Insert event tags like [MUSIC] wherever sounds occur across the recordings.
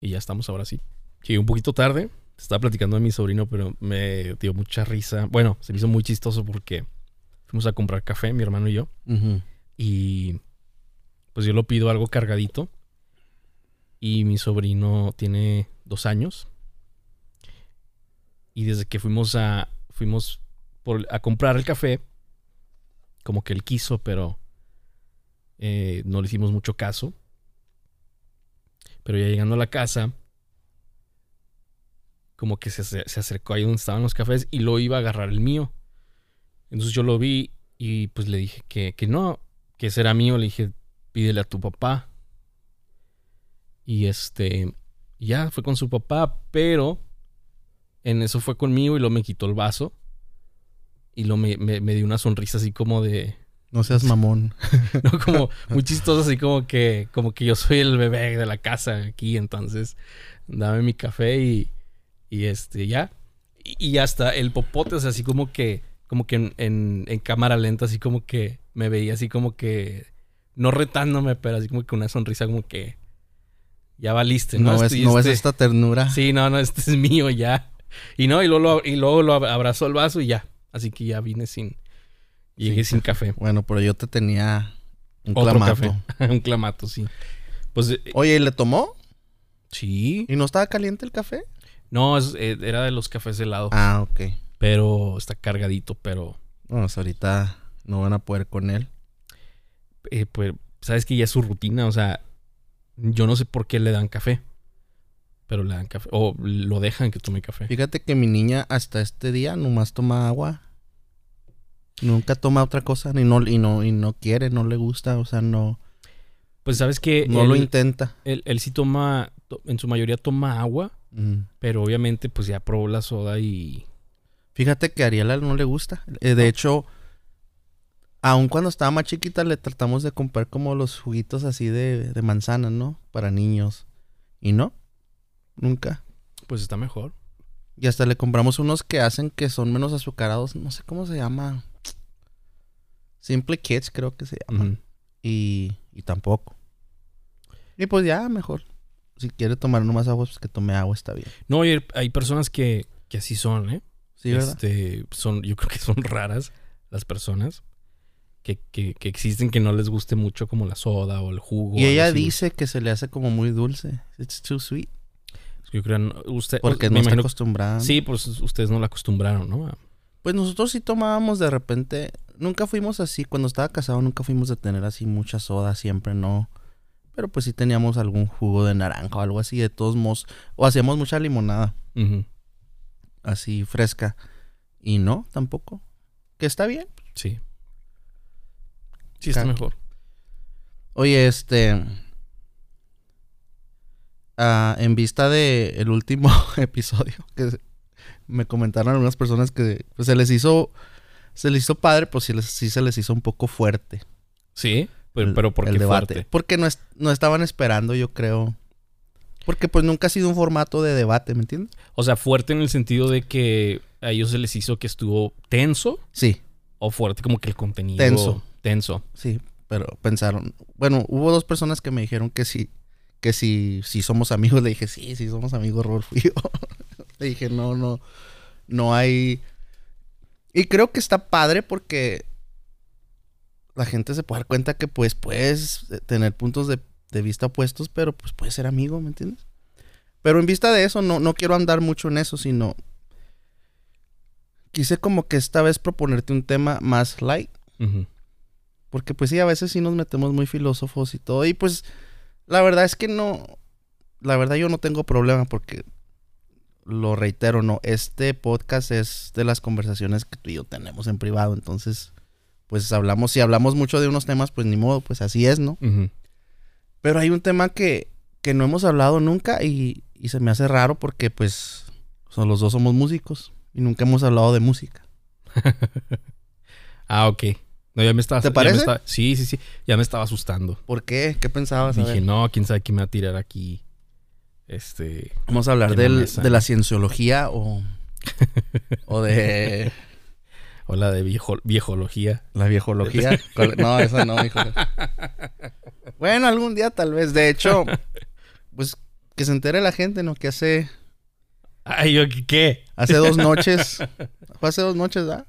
Y ya estamos ahora sí. Llegué un poquito tarde. Estaba platicando a mi sobrino, pero me dio mucha risa. Bueno, se me hizo muy chistoso porque fuimos a comprar café, mi hermano y yo. Y pues yo lo pido algo cargadito. Y mi sobrino tiene dos años. Y desde que fuimos a. Fuimos por- a comprar el café. Como que él quiso, pero. eh, no le hicimos mucho caso. Pero ya llegando a la casa. Como que se, se acercó ahí donde estaban los cafés y lo iba a agarrar el mío. Entonces yo lo vi y pues le dije que, que no, que ese era mío. Le dije, pídele a tu papá. Y este, ya fue con su papá, pero en eso fue conmigo y luego me quitó el vaso. Y luego me, me, me dio una sonrisa así como de, No seas mamón. [LAUGHS] no, como muy chistoso, así como que, como que yo soy el bebé de la casa aquí, entonces dame mi café y, y este, ya. Y, y hasta el popote, o sea, así como que, como que en, en- en cámara lenta, así como que me veía así como que, no retándome, pero así como que una sonrisa como que, ya valiste, ¿no? No, Este- no ves este- esta ternura. Sí, no, no, este es mío ya. Y no, y luego lo, y luego lo abrazó el vaso y ya. Así que ya vine sin, llegué Sí. sin café. Bueno, pero yo te tenía un Otro clamato. café. [LAUGHS] un clamato, sí. Pues eh, Oye, ¿y le tomó? sí. ¿Y no estaba caliente el café? No, es- eh, era de los cafés helados. Ah, ok. Pero está cargadito, pero Bueno, pues ahorita no van a poder con él. eh, pues sabes que ya es su rutina, o sea, yo no sé por qué le dan café. Pero le dan café. O lo dejan que tome café. Fíjate que mi niña hasta este día nomás toma agua. Nunca toma otra cosa, ni no, y no, y no quiere, no le gusta, o sea, no, Pues sabes que no él, lo intenta. él, él sí toma, to- en su mayoría toma agua, Mm. pero obviamente pues ya probó la soda y... Fíjate que a Ariela no le gusta. Eh, de hecho, aun cuando estaba más chiquita le tratamos de comprar como los juguitos así de, de manzana, ¿no? Para niños. Y no, nunca. Pues está mejor. Y hasta le compramos unos que hacen que son menos azucarados. No sé cómo se llama. Simple Kids creo que se llama. Ujú. Y, y tampoco. Y pues ya, mejor. Si quiere tomar nomás agua, pues que tome agua, está bien. No, y hay, hay personas que, que así son, ¿eh? Sí, ¿verdad? Este, son, yo creo que son raras las personas que, que, que existen que no les guste mucho como la soda o el jugo. y ella así. dice que se le hace como muy dulce. It's too sweet. Yo creo no- usted, Porque me no está acostumbrada. Sí, pues ustedes no la acostumbraron, ¿no? Pues nosotros sí tomábamos de repente. Nunca fuimos así. Cuando estaba casado nunca fuimos de tener así mucha soda. Siempre no. Pero pues sí teníamos algún jugo de naranja o algo así. De todos modos. O hacíamos mucha limonada. Así fresca. Y no, tampoco. Que está bien. Sí. Sí, está mejor. Oye, este. ah, en vista de el último [LAUGHS] episodio, que me comentaron algunas personas que pues, se les hizo. Se les hizo padre, pues sí, les- sí se les hizo un poco fuerte. Sí, pero, el- pero ¿por el qué debate. fuerte? Porque no, es- no estaban esperando, yo creo. Porque pues nunca ha sido un formato de debate, ¿me entiendes? O sea, fuerte en el sentido de que a ellos se les hizo que estuvo tenso Sí, o fuerte como que el contenido Tenso. tenso. sí, pero pensaron. Bueno, hubo dos personas que me dijeron que sí, que si, si somos amigos. Le dije, sí, sí somos amigos, yo. [LAUGHS] Le dije, no, no, no hay. Y creo que está padre porque la gente se puede dar cuenta que pues puedes tener puntos de, de vista opuestos, pero pues puedes ser amigo, ¿me entiendes? Pero en vista de eso, no, no quiero andar mucho en eso, sino quise como que esta vez proponerte un tema más light. Porque pues sí, a veces sí nos metemos muy filósofos y todo. Y pues la verdad es que no, la verdad yo no tengo problema porque lo reitero, no, este podcast es de las conversaciones que tú y yo tenemos en privado. Entonces, pues hablamos, si hablamos mucho de unos temas, pues ni modo, pues así es, ¿no? Pero hay un tema que, que no hemos hablado nunca y, y se me hace raro porque pues son, los dos somos músicos y nunca hemos hablado de música. [LAUGHS] Ah, ok. No, ya me estaba. ¿Te parece? estaba- sí, sí, sí. Ya me estaba asustando. ¿Por qué? ¿Qué pensabas? Dije, no, quién sabe quién me va a tirar aquí. Este. Vamos a hablar del- de la cienciología o, o de [LAUGHS] O la de viejo, viejología. la viejología. [LAUGHS] ¿Cuál- No, eso no, hijo. Bueno, algún día tal vez. De hecho, [LAUGHS] pues que se entere la gente, ¿no? Que hace, Ay, yo, ¿qué? hace dos noches, fue hace dos noches, ¿verdad?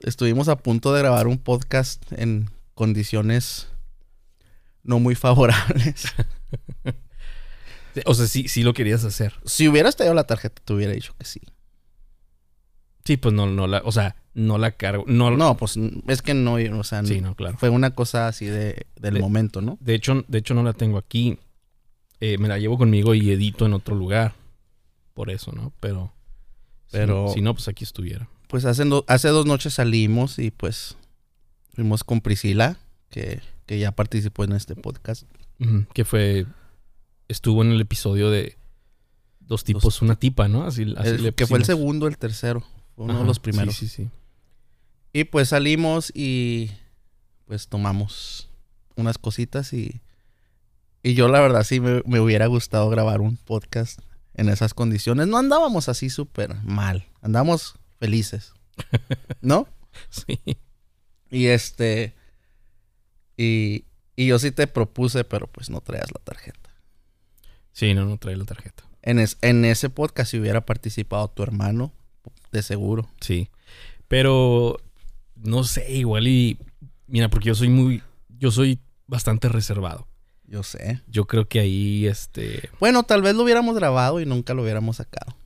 Estuvimos a punto de grabar un podcast en condiciones no muy favorables. O sea, sí, sí lo querías hacer. Si hubieras traído la tarjeta, te hubiera dicho que sí. Sí, pues no, no la, o sea, no la cargo. No, No, pues es que no, o sea, Sí, no, claro. fue una cosa así de, del De- momento, ¿no? De hecho, de hecho no la tengo aquí. Eh, me la llevo conmigo y edito en otro lugar. Por eso, ¿no? Pero. Pero- Si, si no, pues aquí estuviera. Pues hace, do- hace dos noches salimos y pues fuimos con Priscila, que, que ya participó en este podcast. Que fue. Estuvo en el episodio de Dos tipos, una tipa, ¿no? Así, así El- le que fue el segundo, el tercero. Fue uno Ajá, de los primeros. Sí, sí, sí. Y pues salimos y pues tomamos unas cositas y, y yo la verdad sí me, me hubiera gustado grabar un podcast en esas condiciones. No andábamos así súper mal, andábamos felices, [LAUGHS] ¿no? Sí. Y este, y, y yo sí te propuse, pero pues no traías la tarjeta. Sí, no, no trae la tarjeta. En, es- en ese podcast si hubiera participado tu hermano, de seguro. Sí. Pero no sé, igual y. Mira, porque yo soy muy. Yo soy bastante reservado. Yo sé. Yo creo que ahí, este. Bueno, tal vez lo hubiéramos grabado y nunca lo hubiéramos sacado.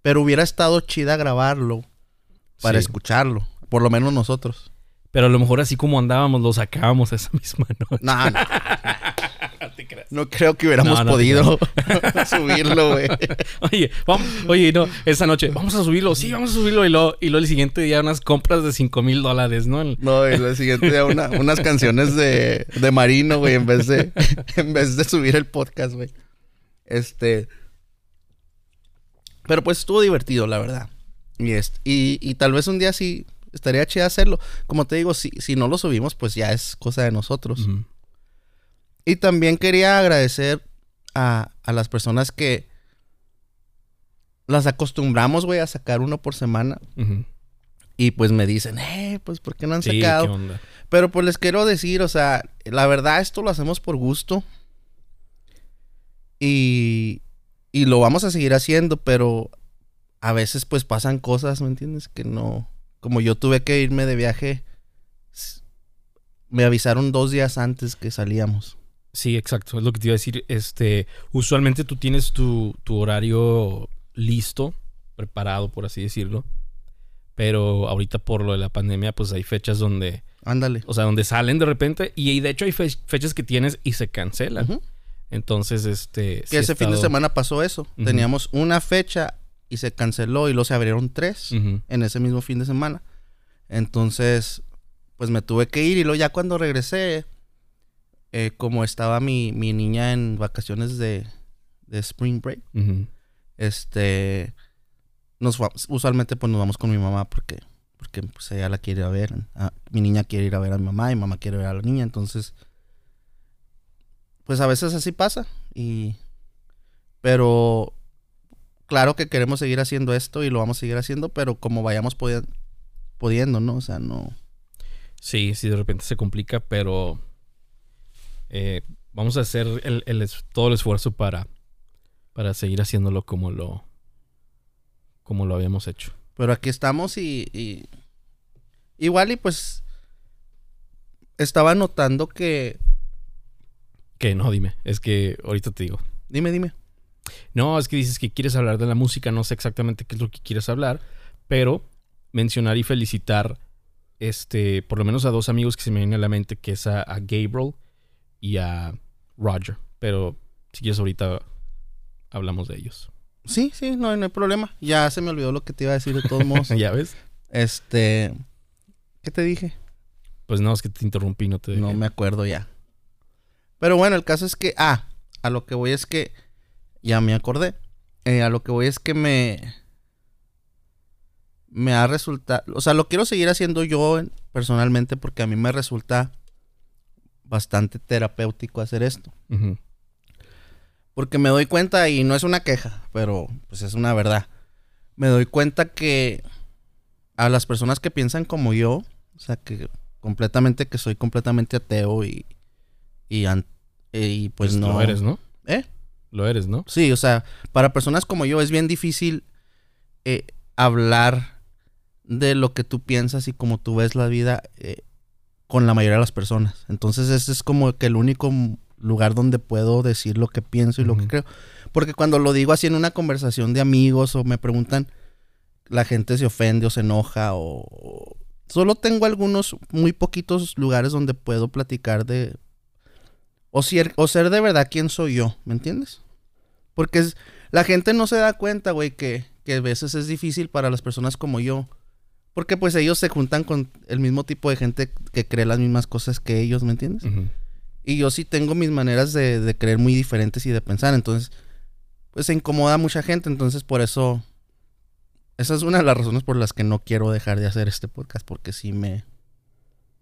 Pero hubiera estado chida grabarlo para sí. escucharlo. Por lo menos nosotros. Pero a lo mejor así como andábamos, lo sacábamos esa misma noche. No, no, [LAUGHS] [LAUGHS] No creo que hubiéramos No, no te podido [LAUGHS] subirlo, güey. [LAUGHS] Oye, vamos, oye, no, esa noche, vamos a subirlo, sí, vamos a subirlo. Y luego, y luego el siguiente día unas compras de 5 mil dólares, ¿no? El- No, y el siguiente día una- unas canciones de, de Marino, güey, en vez de, en vez de subir el podcast, güey. Este. Pero pues estuvo divertido, la verdad. Y, este, y, y tal vez un día sí estaría chido hacerlo. Como te digo, si, si no lo subimos, pues ya es cosa de nosotros. Ujú. Y también quería agradecer a, a las personas que las acostumbramos, güey, a sacar uno por semana. Y pues me dicen, eh, pues ¿por qué no han Sí, sacado? ¿qué onda? Pero pues les quiero decir, o sea, la verdad esto lo hacemos por gusto. Y, y lo vamos a seguir haciendo, pero a veces pues pasan cosas, ¿me entiendes? Que no... Como yo tuve que irme de viaje, me avisaron dos días antes que salíamos. Sí, exacto, es lo que te iba a decir. Este, usualmente tú tienes tu, tu horario listo, preparado, por así decirlo. Pero ahorita por lo de la pandemia, pues hay fechas donde, Ándale. o sea, donde salen de repente y de hecho hay fe- fechas que tienes y se cancelan. Entonces, este... Que ese fin de semana pasó eso. Teníamos una fecha y se canceló y luego se abrieron tres. En ese mismo fin de semana. Entonces, pues me tuve que ir y luego ya cuando regresé, eh, como estaba mi, mi niña en vacaciones de, de Spring Break, este, nos usualmente pues nos vamos con mi mamá porque, porque pues ella la quiere ir a ver. Ah, mi niña quiere ir a ver a mi mamá y mi mamá quiere ver a la niña, entonces, pues a veces así pasa y, pero claro que queremos seguir haciendo esto y lo vamos a seguir haciendo, pero como vayamos pudiendo, ¿no? O sea, no. Sí, sí, de repente se complica, pero eh, vamos a hacer el, el es- todo el esfuerzo para, para seguir haciéndolo como lo, como lo habíamos hecho. Pero aquí estamos y, y- igual y pues estaba notando que, Que no, dime, es que ahorita te digo. dime, dime. No, es que dices que quieres hablar de la música, no sé exactamente qué es lo que quieres hablar, pero mencionar y felicitar, este, por lo menos a dos amigos que se me vienen a la mente, que es a, a Gabriel y a Roger. Pero si quieres ahorita hablamos de ellos. Sí, sí, no, no hay problema. Ya se me olvidó lo que te iba a decir de todos [LAUGHS] modos. ¿Ya ves? este, ¿qué te dije? Pues no, es que te interrumpí, no te dejé. No me acuerdo ya. Pero bueno, el caso es que, ah, a lo que voy es que, ya me acordé. Eh, a lo que voy es que me, me ha resultado, o sea, lo quiero seguir haciendo yo en- personalmente porque a mí me resulta bastante terapéutico hacer esto. Porque me doy cuenta, y no es una queja, pero pues es una verdad. Me doy cuenta que a las personas que piensan como yo, o sea, que completamente, que soy completamente ateo y, y, y pues Pues no. lo eres, ¿no? ¿Eh? lo eres, ¿no? Sí, o sea, para personas como yo es bien difícil eh, hablar de lo que tú piensas y cómo tú ves la vida eh, con la mayoría de las personas. Entonces ese es como que el único lugar donde puedo decir lo que pienso y lo que creo. Porque cuando lo digo así en una conversación de amigos o me preguntan, la gente se ofende o se enoja o... o- Solo tengo algunos muy poquitos lugares donde puedo platicar de... O ser, o ser de verdad quién soy yo, ¿me entiendes? Porque es- la gente no se da cuenta, güey, que, que a veces es difícil para las personas como yo. Porque pues ellos se juntan con el mismo tipo de gente que cree las mismas cosas que ellos, ¿me entiendes? Y yo sí tengo mis maneras de, de creer muy diferentes y de pensar. Entonces, pues se incomoda a mucha gente. Entonces, por eso. Esa es una de las razones por las que no quiero dejar de hacer este podcast. Porque sí me.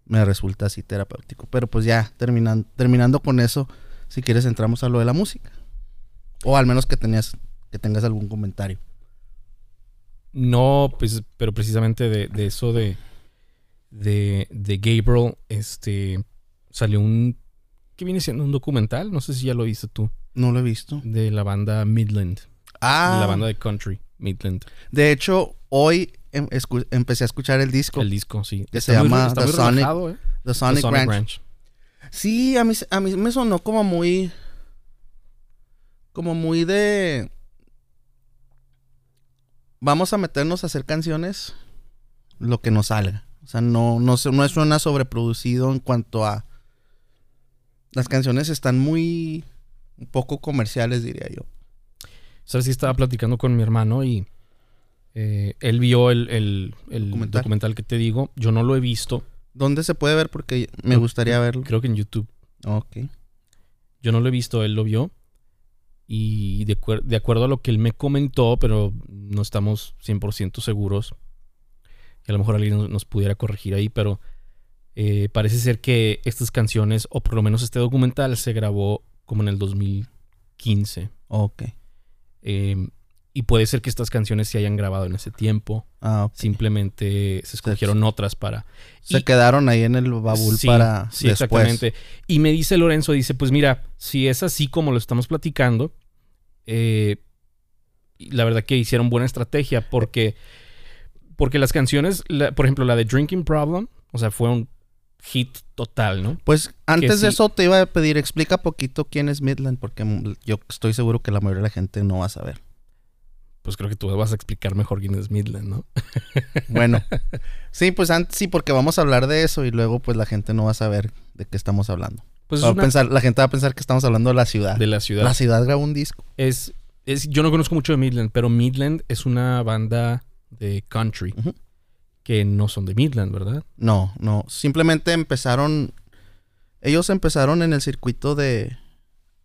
Me resulta así terapéutico. Pero pues ya, terminan, terminando con eso. Si quieres, entramos a lo de la música. O al menos que tenías. Que tengas algún comentario. No, pues, pero precisamente de, de eso de, de, de Gabriel, este, salió un, ¿qué viene siendo? Un documental, no sé si ya lo viste tú, No lo he visto. de la banda Midland, Ah, la banda de country, Midland, de hecho, hoy em- empecé a escuchar el disco. el disco, sí. Que Está se muy llama The Sonic- relajado, ¿eh? The Sonic, The Sonic Ranch. Ranch. Sí, a mí, a mí me sonó como muy. Como muy de. Vamos a meternos a hacer canciones lo que nos salga. O sea, no, no, suena sobreproducido en cuanto a. Las canciones están muy. Un poco comerciales, diría yo. ¿Sabes? Sí, estaba platicando con mi hermano y eh, él vio el, el- el Documental. documental. que te digo. Yo no lo he visto, ¿Dónde se puede ver? Porque me No, gustaría verlo. creo que en YouTube. Ok. Yo no lo he visto, él lo vio. Y de, acuer- de acuerdo a lo que él me comentó, pero no estamos 100% seguros. Y a lo mejor alguien nos, nos pudiera corregir ahí, pero eh, parece ser que estas canciones, o por lo menos este documental, se grabó como en el 2015. Ok. Eh, y puede ser que estas canciones se hayan grabado en ese tiempo. Ah. Simplemente se escogieron otras para... Se y- quedaron ahí en el Sí, para sí, después. exactamente. Y me dice Lorenzo, dice, pues mira, si es así como lo estamos platicando, eh, la verdad que hicieron buena estrategia porque, porque las canciones, la- por ejemplo, la de Drinking Problem, o sea, fue un hit total, ¿no? Pues antes de sí. eso te iba a pedir, explica poquito quién es Midland, porque mm, yo estoy seguro que la mayoría de la gente no va a saber. Pues creo que tú vas a explicar mejor quién es Midland, ¿no? [LAUGHS] Bueno, sí, pues antes sí, porque vamos a hablar de eso y luego pues la gente no va a saber de qué estamos hablando. Pues Va a pensar, la gente va a pensar que estamos hablando de la ciudad. de la ciudad. La ciudad grabó un disco. Es, es, yo no conozco mucho de Midland, pero Midland es una banda de country que no son de Midland, ¿verdad? No, no, simplemente empezaron, ellos empezaron en el circuito de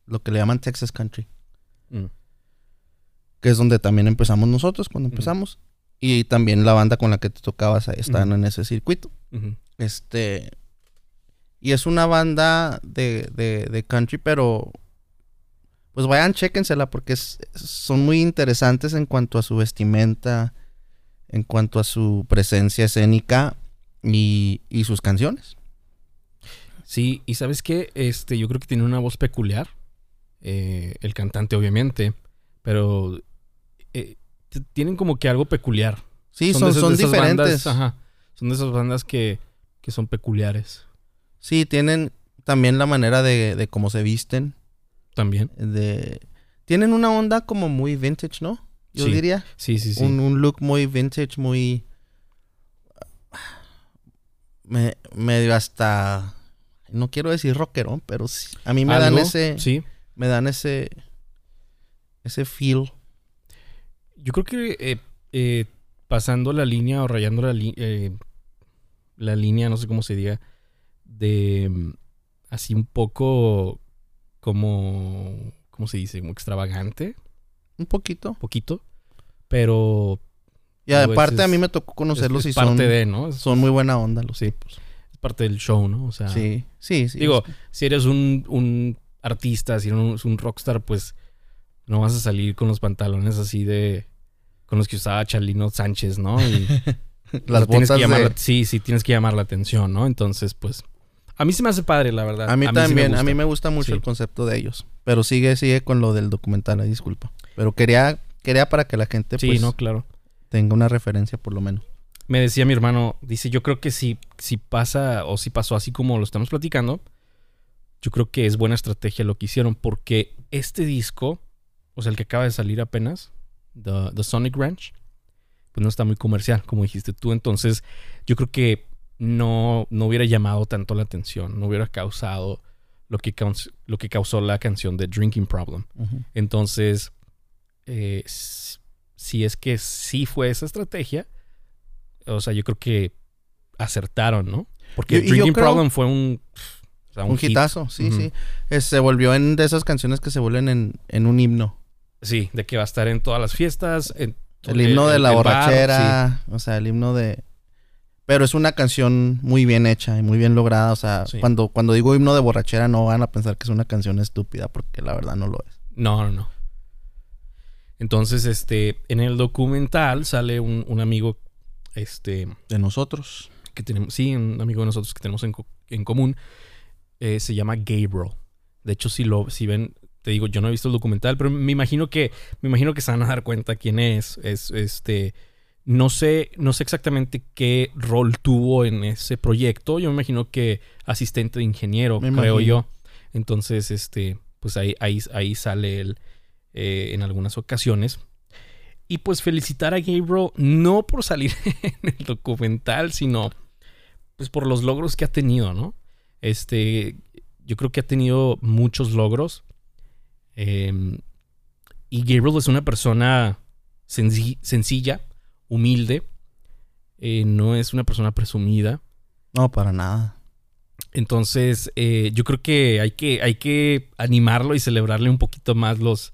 lo que le llaman Texas Country, Mm. Que es donde también empezamos nosotros cuando empezamos. Y también la banda con la que te tocabas estaban Ujú. en ese circuito. Este. Y es una banda de, de, de country, pero. Pues vayan, chéquensela porque es- son muy interesantes en cuanto a su vestimenta, en cuanto a su presencia escénica y, y sus canciones. Sí, y sabes qué, este, yo creo que tiene una voz peculiar. Eh, el cantante, obviamente, pero eh, tienen como que algo peculiar. Sí, son, son de diferentes. bandas, ajá, son de esas bandas que, que son peculiares Sí, tienen también la manera de, de cómo se visten. también. De... Tienen una onda como muy vintage, ¿no? Yo Sí, diría. Sí, sí, sí. Un, un look muy vintage, muy. me- medio hasta. No quiero decir rockerón, pero sí, a mí me dan ese. Sí. Me dan ese. Ese feel. Yo creo que eh, eh, pasando la línea o rayando la, eh, la línea, no sé cómo se diga, de mm, así un poco como, ¿cómo se dice? Como extravagante, Un poquito. poquito, pero Y aparte a mí es- me tocó es, conocerlos es y parte son, de, ¿no? Es, son muy buena onda los Sí. tipos. es parte del show, ¿no? O sea, Sí, sí, sí. digo, si eres un, un artista, si eres un, un rockstar, pues no vas a salir con los pantalones así de... Con los que usaba Charlino Sánchez, ¿no? Y, [LAUGHS] las botas que llamar de- sí, sí, tienes que llamar la atención, ¿no? Entonces, pues, A mí se me hace padre, la verdad. A mí también, a mí me gusta mucho Sí. el concepto de ellos. Pero sigue, sigue con lo del documental, ahí disculpa. Pero quería, quería para que la gente Sí, pues, no, claro. tenga una referencia por lo menos. Me decía mi hermano, dice, yo creo que si, si pasa o si pasó así como lo estamos platicando, yo creo que es buena estrategia lo que hicieron porque este disco, o sea, el que acaba de salir apenas, The, The Sonic Ranch, pues no está muy comercial, como dijiste tú. Entonces, yo creo que no, no hubiera llamado tanto la atención, no hubiera causado lo que, caus- lo que causó la canción de Drinking Problem. Entonces, eh, si es que sí fue esa estrategia, o sea, yo creo que acertaron, ¿no? Porque yo Drinking creo- Problem fue un, o sea, Un, hit. hitazo, sí, sí. Eh, se volvió en de esas canciones que se vuelven en, en un himno. Sí, de que va a estar en todas las fiestas. en- El himno de la bar, borrachera, o sea, el himno de... Pero es una canción muy bien hecha y muy bien lograda, o sea, Sí. cuando, cuando digo himno de borrachera no van a pensar que es una canción estúpida, porque la verdad no lo es. No, no, no. Entonces, este, en el documental sale un, un amigo, este, De nosotros. que tenemos, sí, un amigo de nosotros que tenemos en, co- en común, eh, se llama Gabriel. De hecho, si lo, si ven, te digo, yo no he visto el documental, pero me imagino que, me imagino que se van a dar cuenta quién es. Es, este, no sé, no sé exactamente qué rol tuvo en ese proyecto. Yo me imagino que asistente de ingeniero, Me creo imagino. yo. Entonces, este, pues ahí, ahí, ahí sale él eh, en algunas ocasiones. Y pues felicitar a Gabriel no por salir [LAUGHS] en el documental, sino pues por los logros que ha tenido, ¿no? Este, yo creo que ha tenido muchos logros. Eh, y Gabriel es una persona senci- sencilla, humilde. eh, no es una persona presumida. No, para nada. Entonces, eh, yo creo que hay, que hay que animarlo y celebrarle un poquito más los,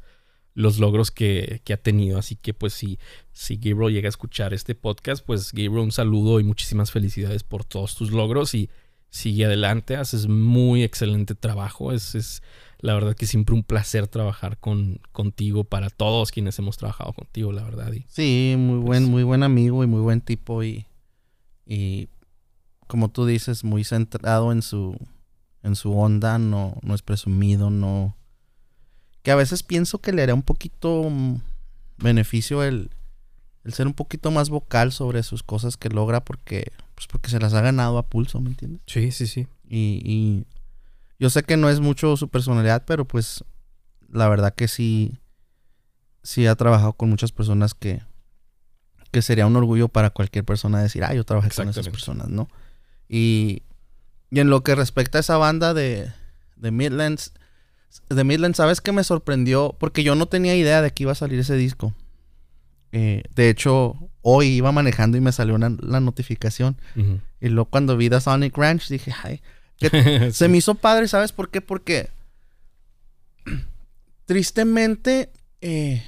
los logros que, que ha tenido. Así que, pues, si, si Gabriel llega a escuchar este podcast, pues, Gabriel, un saludo y muchísimas felicidades por todos tus logros y sigue adelante. Haces muy excelente trabajo. Es, es la verdad que siempre un placer trabajar con, contigo para todos quienes hemos trabajado contigo, la verdad. Y, Sí, muy buen, Pues- muy buen amigo y muy buen tipo y, y como tú dices, muy centrado en su, en su onda, no, no es presumido, no... Que a veces pienso que le haría un poquito mm, beneficio el, el ser un poquito más vocal sobre sus cosas que logra porque, pues porque se las ha ganado a pulso, ¿me entiendes? sí, sí, sí. Y, y yo sé que no es mucho su personalidad, pero pues la verdad que sí, sí ha trabajado con muchas personas que, que sería un orgullo para cualquier persona decir, ah, yo trabajé con esas personas, ¿no? Y, y en lo que respecta a esa banda de, de Midlands, de Midlands, ¿sabes qué me sorprendió? Porque yo no tenía idea de que iba a salir ese disco. Eh, de hecho, hoy iba manejando y me salió una, la notificación. Y luego cuando vi The Sonic Ranch dije, ay, [LAUGHS] se Sí. me hizo padre, ¿sabes por qué? Porque [CLEARS THROAT] tristemente, eh,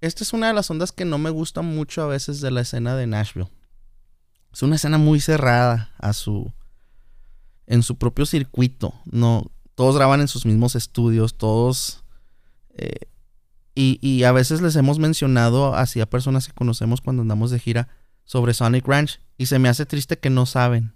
esta es una de las ondas que no me gusta mucho a veces de la escena de Nashville. Es una escena muy cerrada a su, en su propio circuito. No, todos graban en sus mismos estudios, todos, eh, y, y a veces les hemos mencionado así a personas que conocemos cuando andamos de gira sobre Sonic Ranch y se me hace triste que no saben.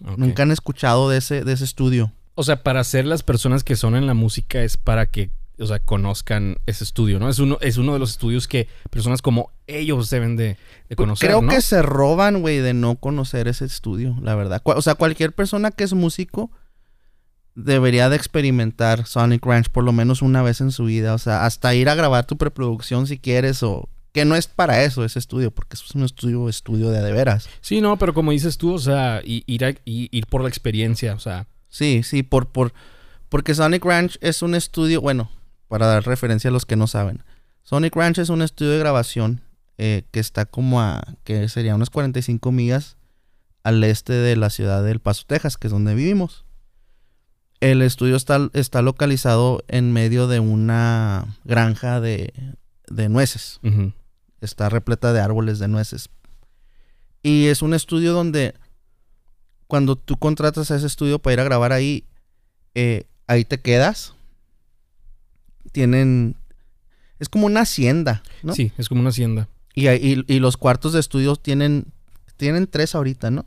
Nunca han escuchado de ese, de ese estudio. O sea, para ser las personas que son en la música es para que, o sea, conozcan ese estudio, ¿no? Es uno, es uno de los estudios que personas como ellos deben de, de conocer, Creo ¿no? que se roban, güey, de no conocer ese estudio, la verdad. O sea, cualquier persona que es músico debería de experimentar Sonic Ranch por lo menos una vez en su vida. O sea, hasta ir a grabar tu preproducción si quieres o... Que no es para eso ese estudio, porque es un estudio, estudio de de veras. Sí, no, pero como dices tú, o sea, ir, a- ir por la experiencia, o sea, Sí, sí, por, por, porque Sonic Ranch es un estudio, bueno, para dar referencia a los que no saben. Sonic Ranch es un estudio de grabación eh, que está como a, que sería unas 45 millas al este de la ciudad de El Paso, Texas, que es donde vivimos. El estudio está, está localizado en medio de una granja de, de nueces. Está repleta de árboles de nueces. Y es un estudio donde cuando tú contratas a ese estudio para ir a grabar ahí, eh, ahí te quedas. Tienen... Es como una hacienda, ¿no? sí, es como una hacienda. Y, ahí- y, y los cuartos de estudio tienen... Tienen tres ahorita, ¿no?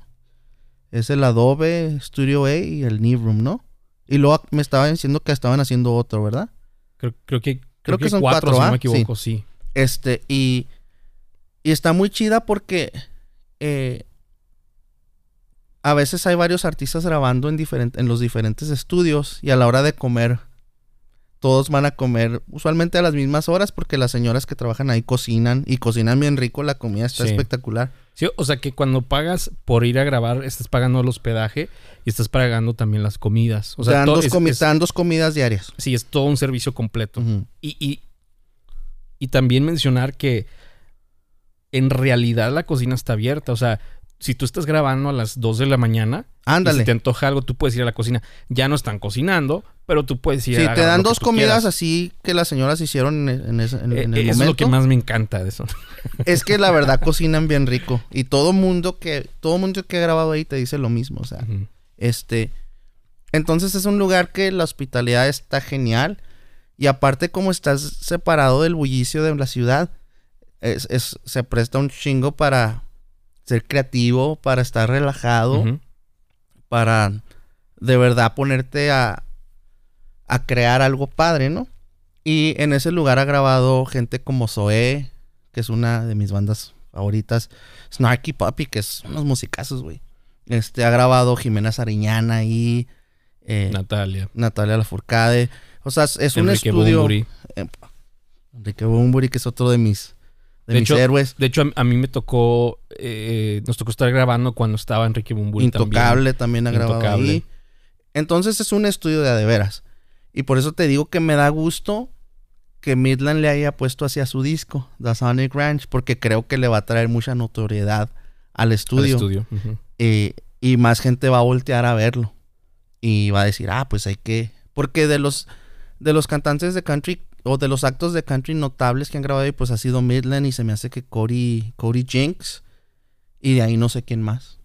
Es el Adobe Studio A y el New Room, ¿no? Y luego me estaban diciendo que estaban haciendo otro, ¿verdad? Creo, creo que, Creo que son cuatro, si no ¿ah? me equivoco, sí. Este, y, y está muy chida porque eh, a veces hay varios artistas grabando en, en los diferentes estudios y a la hora de comer, todos van a comer usualmente a las mismas horas porque las señoras que trabajan ahí cocinan y cocinan bien rico, la comida está Sí. espectacular. Sí, o sea que cuando pagas por ir a grabar, estás pagando el hospedaje y estás pagando también las comidas. O sea, dos es- comi- es- te dan dos comidas diarias. sí, es todo un servicio completo. Y, y, y también mencionar que en realidad la cocina está abierta. O sea, si tú estás grabando a las 2 de la mañana y Ándale. si te antoja algo, tú puedes ir a la cocina. Ya no están cocinando, pero tú puedes ir Sí, a te dan dos comidas quieras. así que las señoras hicieron en, en ese- en- Eh, en el eso es momento. lo que más me encanta de eso. [LAUGHS] Es que la verdad [LAUGHS] cocinan bien rico. Y todo mundo que, todo mundo que ha grabado ahí te dice lo mismo. O sea, este. Entonces es un lugar que la hospitalidad está genial. Y aparte, como estás separado del bullicio de la ciudad, es, es- se presta un chingo para ser creativo, para estar relajado, para de verdad ponerte a, a crear algo padre, ¿no? Y en ese lugar ha grabado gente como Zoé, que es una de mis bandas favoritas. Snarky Puppy, que es unos musicazos, güey. Este, ha grabado Jimena Sariñana ahí. eh, Natalia. Natalia Lafourcade. O sea, es un Enrique estudio. Bunbury. eh, Enrique Bunbury, que es otro de mis, de De mis hecho, héroes. De hecho, a, a mí me tocó, eh, nos tocó estar grabando cuando estaba Enrique Bumburi Intocable también, ha grabado Intocable. ahí. Entonces es un estudio de a de veras. Y por eso te digo que me da gusto que Midland le haya puesto hacia su disco, The Sonic Ranch, porque creo que le va a traer mucha notoriedad al estudio. Eh, y más gente va a voltear a verlo. Y va a decir, ah, pues hay que. Porque de los, de los cantantes de country o de los actos de country notables que han grabado ahí, pues ha sido Midland y se me hace que Cody, Cody Jinks. Y de ahí no sé quién más.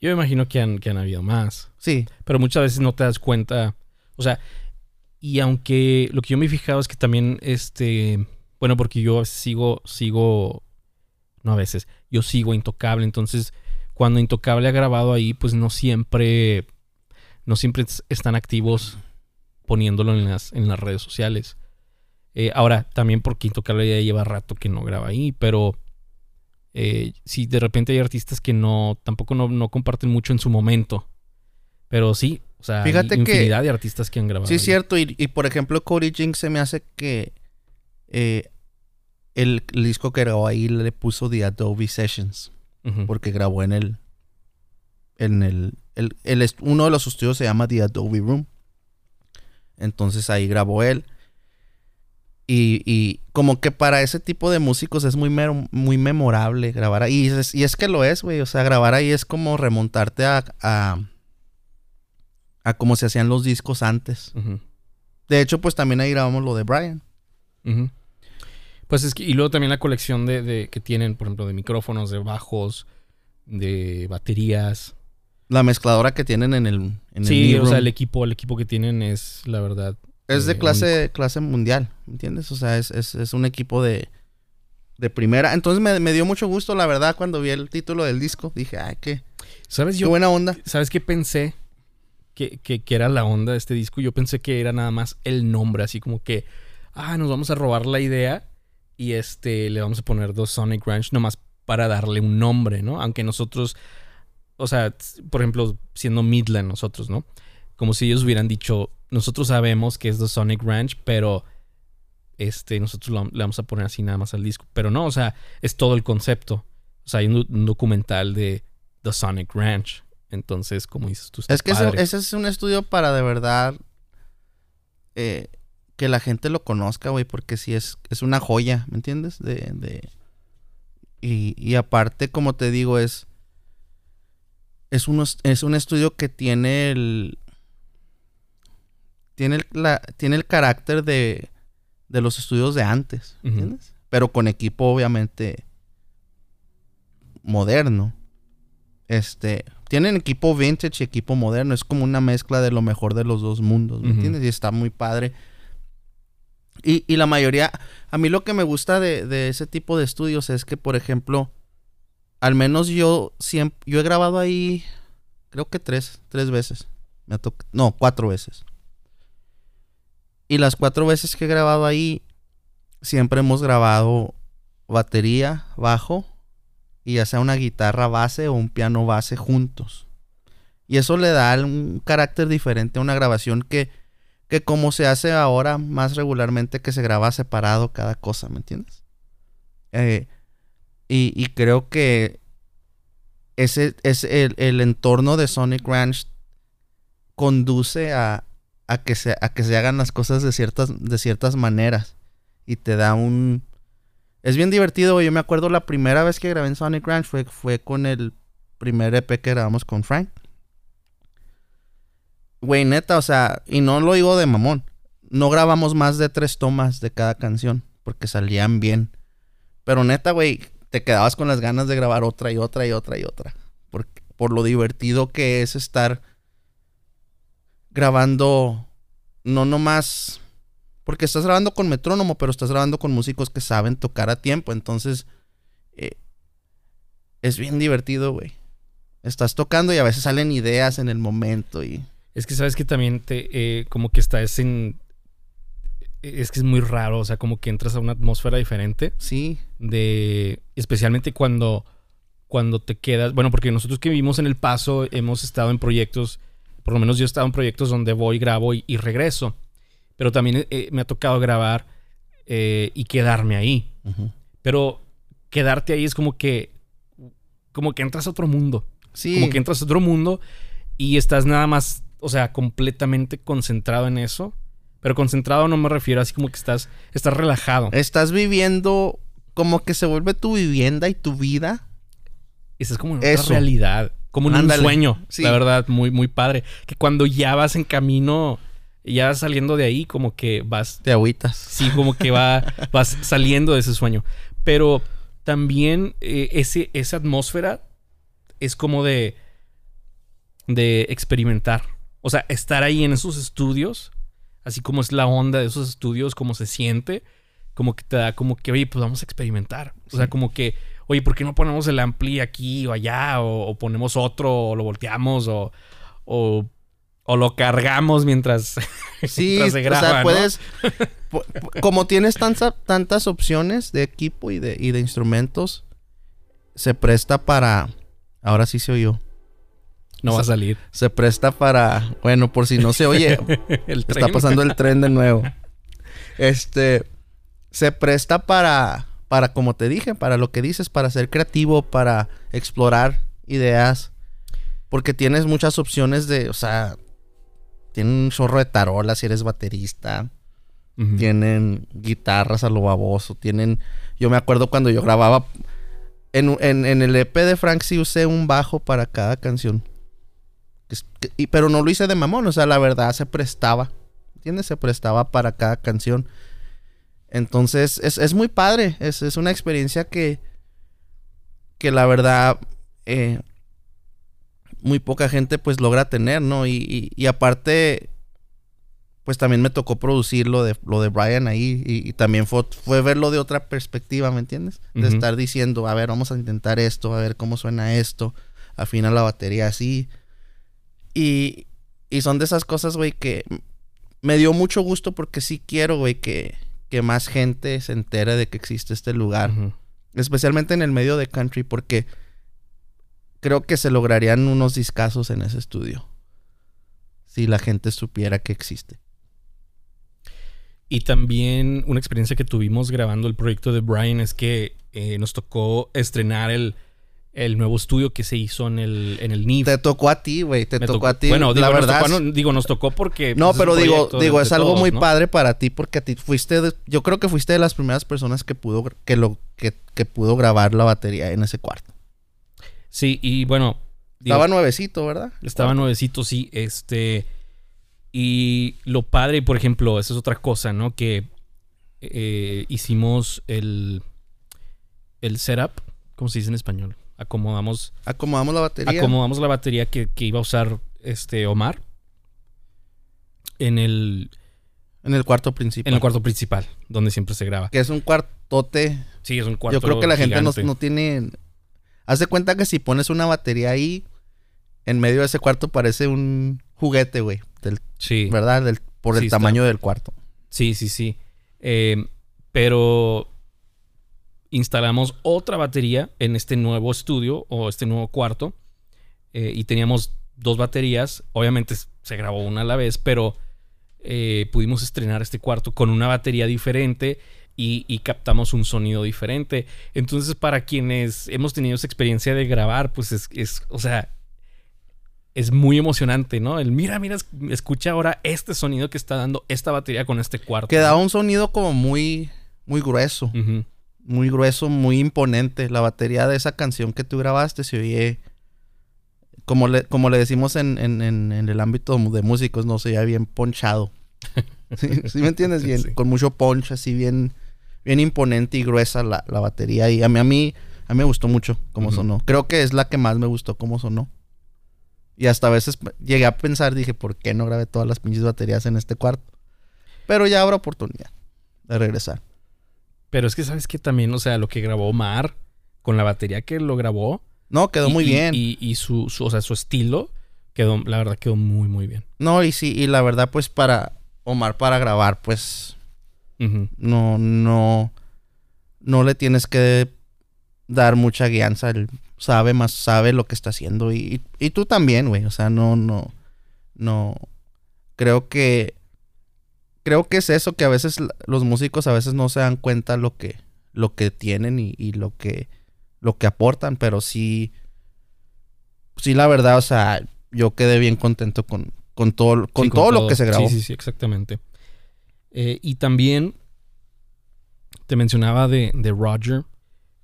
Yo me imagino que han, que han habido más. Sí, Pero muchas veces no te das cuenta. O sea, y aunque lo que yo me he fijado es que también, este, bueno, porque yo sigo, sigo, no a veces, yo sigo Intocable, entonces cuando Intocable ha grabado ahí, pues no siempre, no siempre es- están activos poniéndolo en las, en las redes sociales. Eh, ahora, también porque Intocable ya lleva rato que no graba ahí, pero eh, si de repente hay artistas que no, tampoco no, no comparten mucho en su momento. Pero sí, o sea, Fíjate hay que- infinidad de artistas que han grabado. sí es cierto. Y, y, por ejemplo, Cody Jinks se me hace que eh, el, el disco que grabó ahí le puso The Adobe Sessions. Porque grabó en el. En el, el, el uno de los estudios se llama The Adobe Room. Entonces ahí grabó él. Y, y como que para ese tipo de músicos es muy, mero- muy memorable grabar ahí. Y es, y es que lo es, güey. O sea, grabar ahí es como remontarte a, a, a cómo se hacían los discos antes. De hecho, pues también ahí grabamos lo de Brian. Pues es que, y luego también la colección de, de- que tienen, por ejemplo, de micrófonos, de bajos, de baterías. La mezcladora que tienen en el, en sí, el o sea, el equipo, el equipo que tienen es, la verdad. Es de eh, clase, clase mundial, ¿entiendes? O sea, es, es- es un equipo de, de primera. Entonces me, me dio mucho gusto, la verdad, cuando vi el título del disco. Dije, ay, qué. ¿Sabes? qué Yo, buena onda. ¿Sabes qué pensé? Que, que, que era la onda de este disco. Yo pensé que era nada más el nombre, así como que, ah, nos vamos a robar la idea y este le vamos a poner dos Sonic Ranch nomás para darle un nombre, ¿no? Aunque nosotros, o sea, por ejemplo, siendo Midland nosotros, ¿no? Como si ellos hubieran dicho, nosotros sabemos que es The Sonic Ranch, pero este, nosotros lo- le vamos a poner así nada más al disco. Pero no, o sea, es todo el concepto. O sea, hay un, un documental de The Sonic Ranch. Entonces, como dices tú, Es que ese, ese es un estudio para de verdad eh, que la gente lo conozca, güey, porque sí es, es una joya, ¿me entiendes? De, de... Y, y aparte, como te digo, es, es, unos- es un estudio que tiene el... Tiene el, la- tiene el carácter de, de los estudios de antes, ¿me Ujú. ¿entiendes? Pero con equipo obviamente moderno. Este, tienen equipo vintage y equipo moderno. Es como una mezcla de lo mejor de los dos mundos, ¿me entiendes? Y está muy padre. Y, y la mayoría, a mí lo que me gusta de, de ese tipo de estudios es que, por ejemplo, al menos yo siempre, yo he grabado ahí Creo que tres, tres veces. Me no, cuatro veces. Y las cuatro veces que he grabado ahí, siempre hemos grabado batería, bajo, y ya sea una guitarra base o un piano base juntos. Y eso le da un carácter diferente a una grabación que, que como se hace ahora más regularmente que se graba separado cada cosa, ¿me entiendes? Eh, y, creo que ese es el, entorno de Sonic Ranch conduce a, a, que se, a que se hagan las cosas de ciertas, de ciertas maneras. Y te da un... Es bien divertido, Yo me acuerdo la primera vez que grabé en Sonic Ranch fue, fue con el primer EP que grabamos con Frank. Güey, neta, o sea, y no lo digo de mamón. No grabamos más de tres tomas de cada canción porque salían bien. Pero neta, güey, te quedabas con las ganas de grabar otra y otra y otra y otra. Por, por lo divertido que es estar grabando, no nomás, porque estás grabando con metrónomo, pero estás grabando con músicos que saben tocar a tiempo. Entonces, eh, es bien divertido, güey. Estás tocando y a veces salen ideas en el momento y... Es que sabes que también te, eh, como que estás en, es que es muy raro, o sea, como que entras a una atmósfera diferente. Sí. De, especialmente cuando, cuando te quedas, bueno, porque nosotros que vivimos en El Paso hemos estado en proyectos, por lo menos yo he estado en proyectos donde voy, grabo y, regreso, pero también eh, me ha tocado grabar eh, y quedarme ahí. Pero quedarte ahí es como que, como que entras a otro mundo. Sí. Como que entras a otro mundo y estás nada más, o sea, completamente concentrado en eso pero concentrado no me refiero así como que estás, estás relajado. Estás viviendo como que se vuelve tu vivienda y tu vida. Estás como en otra realidad. Como un sueño. La verdad, muy, muy padre. Que cuando ya vas en camino, ya saliendo de ahí, como que vas. Te agüitas. Sí, como que va, [LAUGHS] vas saliendo de ese sueño. Pero también eh, ese, esa atmósfera es como de. de experimentar. O sea, estar ahí en esos estudios así como es la onda de esos estudios, cómo se siente, como que te da como que, oye, pues vamos a experimentar. O sea, como que, oye, ¿por qué no ponemos el ampli aquí o allá? O, ponemos otro, o lo volteamos, o, o, lo cargamos mientras, [LAUGHS] sí, se graba. O sea, puedes. [LAUGHS] como tienes tantas, tantas opciones de equipo y de, y de instrumentos, se presta para. Ahora sí se oyó. No va a salir. Se presta para, bueno, por si no se oye, [LAUGHS] está pasando el tren de nuevo. Este, se presta para, para, como te dije, para lo que dices, para ser creativo, para explorar ideas. Porque tienes muchas opciones de, o sea, tienen un chorro de tarolas si eres baterista. Tienen guitarras a lo baboso. Tienen, yo me acuerdo cuando yo grababa, en, en, en el EP de Frank sí usé un bajo para cada canción pero no lo hice de mamón, o sea, la verdad se prestaba. ¿Entiendes? Se prestaba para cada canción. Entonces, es, muy padre. Es, una experiencia que. Que la verdad. Eh, muy poca gente pues logra tener, ¿no? Y, y, aparte. Pues también me tocó producir lo de, lo de Brian ahí. Y, también fue, fue, verlo de otra perspectiva, ¿me entiendes? De estar diciendo, a ver, vamos a intentar esto, a ver cómo suena esto. Afina la batería así y, y son de esas cosas, güey, que me dio mucho gusto porque sí quiero, güey, que, que más gente se entere de que existe este lugar. Especialmente en el medio de country porque creo que se lograrían unos discazos en ese estudio. Si la gente supiera que existe. Y también una experiencia que tuvimos grabando el proyecto de Brian es que eh, nos tocó estrenar el, el nuevo estudio que se hizo en el, en el NIF. Te tocó a ti, güey. Te tocó, a ti. Bueno, digo, la verdad. Nos tocó, digo, nos tocó porque. No, pues, pero digo, digo, es algo muy padre para ti porque a ti fuiste. yo creo que fuiste de las primeras personas que pudo, que lo, que, pudo grabar la batería en ese cuarto. Sí, y bueno. estaba nuevecito, ¿verdad? Estaba nuevecito, sí. Este. Y lo padre, por ejemplo, esa es otra cosa, ¿no? Que eh, hicimos el. El setup. ¿Cómo se dice en español? Acomodamos. Acomodamos la batería. Acomodamos la batería que, iba a usar este Omar. En el. En el cuarto principal. En el cuarto principal, donde siempre se graba. Que es un cuartote. Sí, es un cuarto. Yo creo que la gente no, no, tiene. Haz de cuenta que si pones una batería ahí, en medio de ese cuarto parece un juguete, güey. Del, Sí. ¿Verdad? Del- por el está. tamaño del cuarto. Sí, sí, sí. Eh, pero instalamos otra batería en este nuevo estudio o este nuevo cuarto. eh, y teníamos dos baterías. Obviamente se grabó una a la vez, pero eh, pudimos estrenar este cuarto con una batería diferente y, y captamos un sonido diferente. Entonces, para quienes hemos tenido esa experiencia de grabar, pues es, es o sea, es muy emocionante, ¿no? El mira, mira, es- escucha ahora este sonido que está dando esta batería con este cuarto. Que da un sonido como muy, muy grueso. Muy grueso, muy imponente. La batería de esa canción que tú grabaste se oye... Como le, como le decimos en, en- en- en el ámbito de músicos, no se oye bien ponchado. [LAUGHS] ¿Sí, sí me entiendes? Bien, Sí. con mucho punch, así bien, bien imponente y gruesa la, la batería. Y a mí, a mí, a mí me gustó mucho cómo sonó. Creo que es la que más me gustó cómo sonó. Y hasta a veces llegué a pensar, dije, ¿por qué no grabé todas las pinches baterías en este cuarto? Pero ya habrá oportunidad de regresar. Pero es que sabes que también, o sea, lo que grabó Omar con la batería que lo grabó. No, quedó y- muy y- bien. Y, y su, su- o sea, su estilo quedó, la verdad, quedó muy, muy bien. No, y sí, y la verdad, pues para Omar, para grabar, pues no, no, no le tienes que dar mucha guianza. Él sabe más, sabe lo que está haciendo. Y, y tú también, güey. O sea, no, no, no. Creo que, creo que es eso que a veces los músicos a veces no se dan cuenta lo que, lo que tienen y, y lo que, lo que aportan. Pero sí, sí, la verdad, o sea, yo quedé bien contento con, con todo, con, Sí, todo, lo que se grabó. Sí, sí, sí, exactamente. Eh, y también te mencionaba de, de Roger,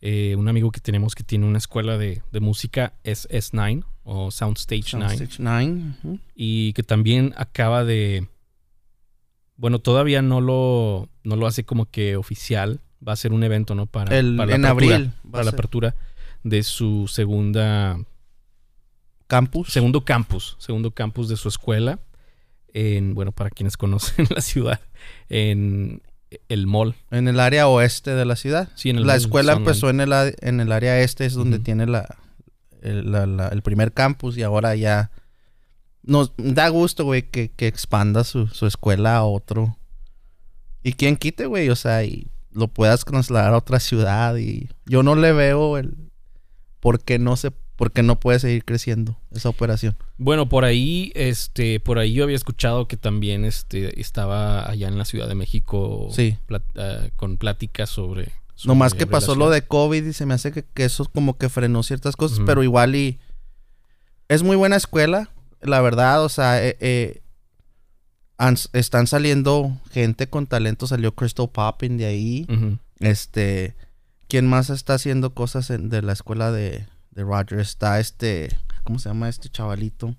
eh, un amigo que tenemos que tiene una escuela de, de música, es S9 o Soundstage 9. Soundstage 9. ujú. y que también acaba de bueno todavía no lo no lo hace como que oficial. Va a ser un evento no para, El- para la en apertura, abril para la apertura de su segunda Campus. segundo campus segundo campus de su escuela en bueno para quienes [LAUGHS] conocen la ciudad en el mall. En el área oeste de la ciudad. sí en el la escuela empezó en el, en el área este, es donde tiene la el, la- la- el primer campus y ahora ya nos da gusto, güey, que, que expanda su, su escuela a otro. Y quien quite, güey, o sea, y lo puedas trasladar a otra ciudad y yo no le veo el por qué no se por qué no puede seguir creciendo esa operación. Bueno, por ahí, este, por ahí yo había escuchado que también este, estaba allá en la Ciudad de México Sí. plat- ah, con pláticas sobre. sobre Nomás que pasó lo de COVID y se me hace que, que eso como que frenó ciertas cosas, pero igual y es muy buena escuela, la verdad, o sea, eh, eh, están saliendo gente con talento, salió Crystal Poppin de ahí, este, ¿quién más está haciendo cosas en- de la escuela de, de Roger? Está este, ¿cómo se llama este chavalito?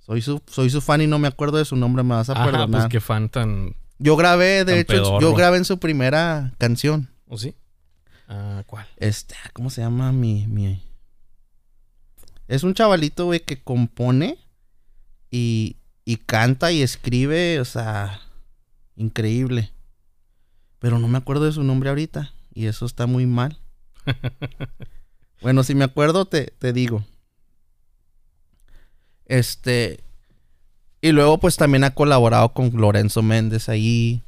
Soy su, soy su fan y no me acuerdo de su nombre, me vas a Ajá, perdonar. pues qué fan tan. Yo grabé, de hecho, yo grabé en su primera canción. ¿O sí? Ah, ¿cuál? Este, ¿cómo se llama mi, mi... Es un chavalito, güey, que compone y, y canta y escribe, o sea, increíble. Pero no me acuerdo de su nombre ahorita y eso está muy mal. [LAUGHS] bueno, si me acuerdo, te, te digo. Este... Y luego, pues, también ha colaborado con Lorenzo Méndez ahí.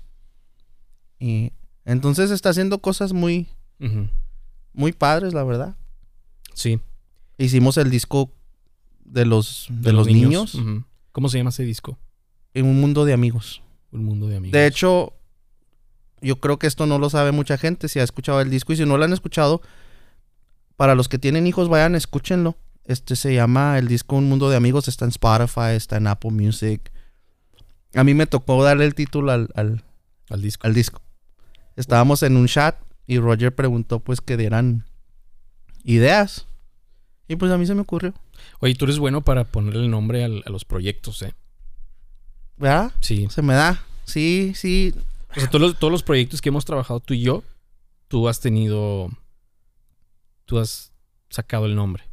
Y... Entonces está haciendo cosas muy, muy padres, la verdad. Sí. Hicimos el disco de los, de los niños. ¿Cómo se llama ese disco? en un mundo de amigos. Un mundo de amigos. De hecho, yo creo que esto no lo sabe mucha gente si ha escuchado el disco y si no lo han escuchado, para los que tienen hijos, vayan, escúchenlo. Este se llama el disco Un Mundo de Amigos, está en Spotify, está en Apple Music. A mí me tocó darle el título al, al, al disco. al disco. Estábamos en un chat y Roger preguntó pues que dieran ideas. Y pues a mí se me ocurrió. Oye, tú eres bueno para ponerle nombre al- a los proyectos, ¿eh? ¿Verdad? Sí. Se me da. Sí, sí. O sea, todos los, todos los proyectos que hemos trabajado tú y yo, tú has tenido. Tú has sacado el nombre.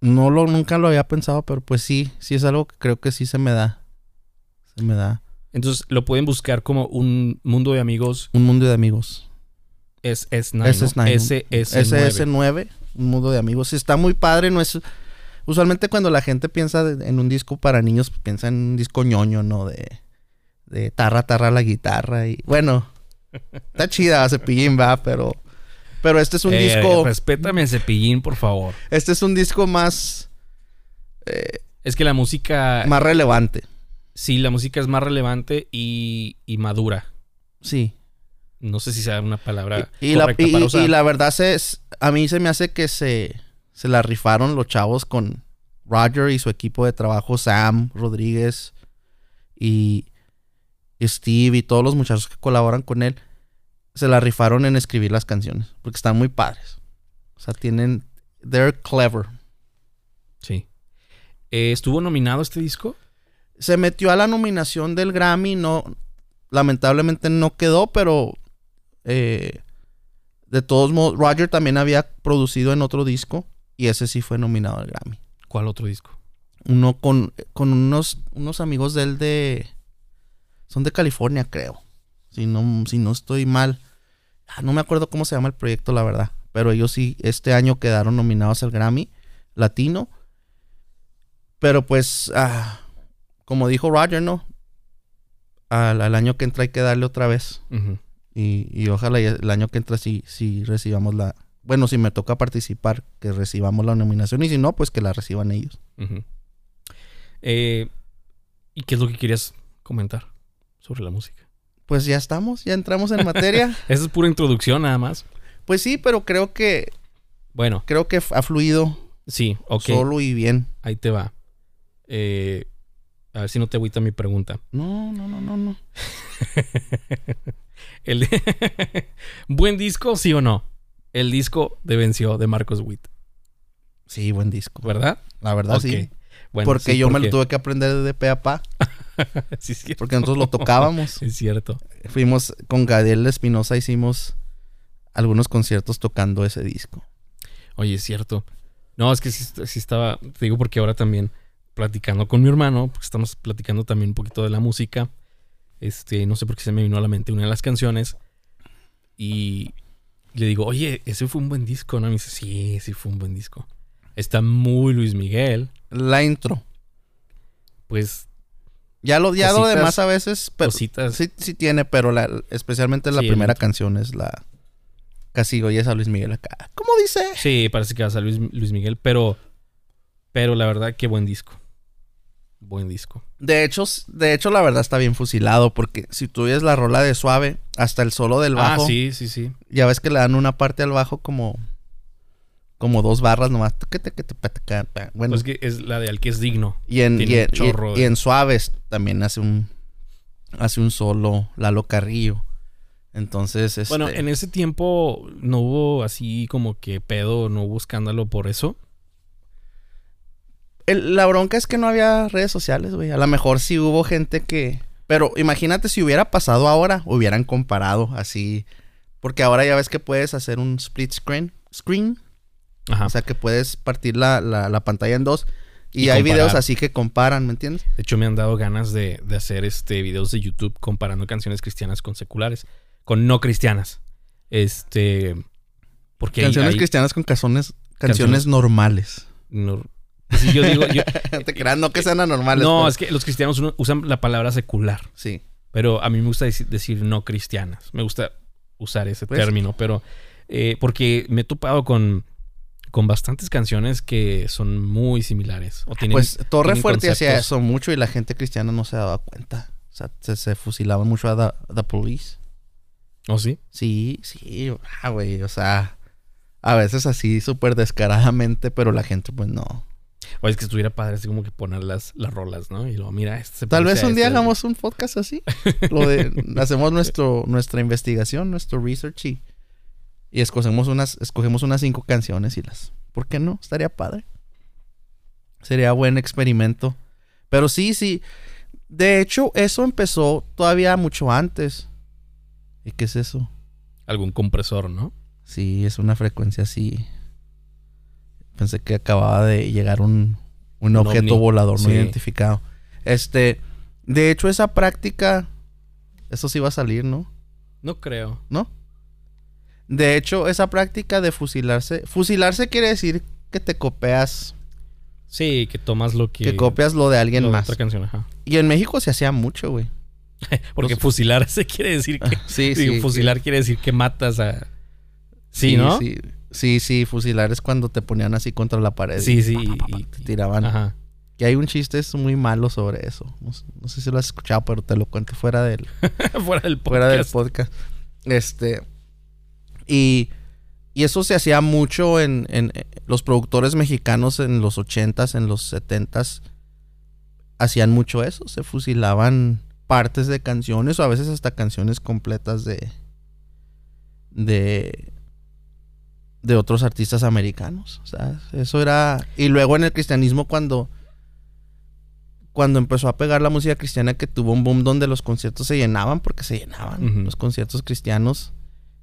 No lo, nunca lo había pensado, pero pues sí, sí es algo que creo que sí se me da. Se me da. Entonces lo pueden buscar como un mundo de amigos Un mundo de amigos. SS9. SS9. SS9. SS9. un mundo de amigos. Está muy padre, no es... Usualmente cuando la gente piensa en un disco para niños, piensa en un disco ñoño, ¿no? De, de tarra, tarra la guitarra y... Bueno, está chida [LAUGHS] Cepillín, va, pero... Pero este es un Eh, disco... Respétame cepillín, por favor. Este es un disco más... eh, Es que la música. más relevante. Sí, la música es más relevante y, y madura. Sí. No sé si sea una palabra Y, y la, y- para y usar. la verdad, se, es- a mí se me hace que se, se la rifaron los chavos con Roger y su equipo de trabajo, Sam Rodríguez y, y Steve y todos los muchachos que colaboran con él. Se la rifaron en escribir las canciones, porque están muy padres. O sea, tienen... They're clever. Sí. Eh, ¿Estuvo nominado este disco? Se metió a la nominación del Grammy, no... Lamentablemente no quedó, pero... eh, de todos modos, Roger también había producido en otro disco y ese sí fue nominado al Grammy. ¿Cuál otro disco? Uno con, con unos, unos amigos de él de... Son de California, creo. Si no, si no estoy mal. Ah, No me acuerdo cómo se llama el proyecto, la verdad. Pero ellos sí, este año quedaron nominados al Grammy Latino. Pero pues, ah, como dijo Roger, ¿no? Al, al año que entra hay que darle otra vez. Y, y ojalá el año que entra sí, sí recibamos la... Bueno, si me toca participar, que recibamos la nominación. Y si no, pues que la reciban ellos. Eh, ¿Y qué es lo que querías comentar sobre la música? Pues ya estamos, ya entramos en materia. [LAUGHS] Esa es pura introducción nada más. pues sí, pero creo que Bueno, creo que ha fluido sí, ok. solo y bien. Ahí te va. Eh, a ver si no te agüita mi pregunta. No, no, no, no, no. [LAUGHS] El [LAUGHS] ¿Buen disco, sí o no? El disco de Venció de Marcos Witt, Sí, buen disco. ¿verdad? La verdad sí. Bueno, porque sí, yo me lo tuve que aprender de pe a pa. [LAUGHS] Sí, sí, Porque nosotros lo tocábamos. es cierto. Fuimos con Gadiel Espinosa, hicimos algunos conciertos tocando ese disco. Oye, es cierto. No, es que sí, sí estaba, te digo porque ahora también platicando con mi hermano, porque estamos platicando también un poquito de la música. Este, no sé por qué se me vino a la mente una de las canciones. Y le digo, oye, ese fue un buen disco, ¿no? Y me dice, sí, sí fue un buen disco. Está muy Luis Miguel. La intro. Pues, Ya lo, ya lo demás a veces, pero cositas. sí, sí tiene, pero la, especialmente la Sí, primera canción es la... Casi oyes a Luis Miguel acá. ¿Cómo dice? Sí, parece que va a Luis, Luis Miguel, pero, pero la verdad, qué buen disco. Buen disco. De hecho, de hecho, la verdad está bien fusilado. Porque si tú oyes la rola de suave, hasta el solo del bajo. Ah, sí, sí, sí. Ya ves que le dan una parte al bajo como. Como dos barras nomás. Bueno, Pues que es la de Al que es digno. y en, y, en- y- chorro y de- en suaves también hace un. Hace un solo Lalo Carrillo. Entonces, este, Bueno, en ese tiempo no hubo así como que pedo, no hubo escándalo por eso. El- la bronca es que no había redes sociales, güey. A lo mejor sí hubo gente que. Pero imagínate si hubiera pasado ahora, hubieran comparado así. Porque ahora ya ves que puedes hacer un split screen. Screen. Ajá. O sea que puedes partir la, la- la pantalla en dos. Y, Y hay comparar. videos así que comparan, ¿me entiendes? de hecho, me han dado ganas de, de hacer este videos de YouTube comparando canciones cristianas con seculares, con no cristianas. Este. Porque canciones hay- cristianas con canciones, canciones Canciones- normales. no- si yo digo. yo- [LAUGHS] Te creas, no que sean anormales. no, pero- es que los cristianos usan la palabra secular. Sí. Pero a mí me gusta deci- decir no cristianas. Me gusta usar ese Pues- término, pero eh, porque me he topado con, con bastantes canciones que son muy similares. O tienen, Pues Torre tienen Fuerte hacía eso mucho y la gente cristiana no se daba cuenta. O sea, se, se fusilaba mucho a the, the Police. ¿Oh, sí? Sí, sí. Ah, güey. O sea, a veces así súper descaradamente, pero la gente pues no. O es que estuviera padre así como que poner las, las rolas, ¿no? Y luego, mira, este se Tal vez un día este. hagamos un podcast así. Lo de, [LAUGHS] hacemos nuestro, nuestra investigación, nuestro research y, y escogemos unas, escogemos unas cinco canciones y las. ¿Por qué no? Estaría padre. Sería buen experimento. Pero sí, sí. De hecho, eso empezó todavía mucho antes. ¿Y qué es eso? Algún compresor, ¿no? Sí, es una frecuencia así. Pensé que acababa de llegar un, un Un objeto ovni. volador no Sí. identificado. Este, de hecho, esa práctica, eso sí va a salir, ¿no? No creo. ¿No? De hecho, esa práctica de fusilarse, fusilarse quiere decir que te copias, Sí, que tomas lo que... que copias lo de alguien lo de más. Otra canción, ajá. Y en México se hacía mucho, güey. [LAUGHS] Porque Los- fusilar se [LAUGHS] quiere decir que... Sí, digo, sí. fusilar quiere decir que matas a... Sí, ¿no? Sí, sí, sí, fusilar es cuando te ponían así contra la pared. Sí, sí. y y- te tiraban. Ajá. Que hay un chiste es muy malo sobre eso. No, sé- no sé si lo has escuchado, pero te lo cuento fuera del, [LAUGHS] Fuera del podcast. fuera del podcast. Este. Y, y eso se hacía mucho en, en- eh, los productores mexicanos en los 80s, en los 70s. Hacían mucho eso. Se fusilaban partes de canciones o a veces hasta canciones completas de. de. De otros artistas americanos. O sea, eso era. Y luego en el cristianismo cuando. Cuando empezó a pegar la música cristiana que tuvo un boom donde los conciertos se llenaban porque se llenaban los conciertos cristianos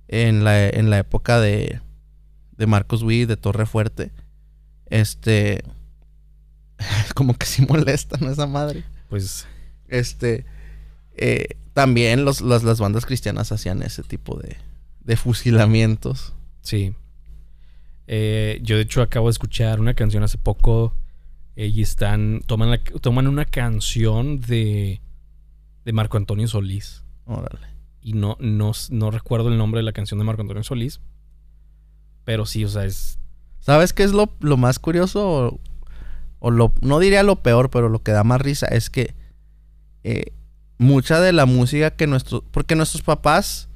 en la, en la época de, de Marcos Witt, de Torre Fuerte. Este. [LAUGHS] Como que sí molesta, ¿no? Esa madre. Pues Este. eh, también los, las, las bandas cristianas hacían ese tipo de, de fusilamientos. sí. Eh, yo de hecho acabo de escuchar una canción hace poco. eh, y están... Toman, la- toman una canción de... De Marco Antonio Solís. Órale. Y no, no, no recuerdo el nombre de la canción de Marco Antonio Solís. Pero sí, o sea, es... ¿Sabes qué es lo, lo más curioso? O, o lo, no diría lo peor, pero lo que da más risa es que eh, mucha de la música que nuestros... Porque nuestros papás...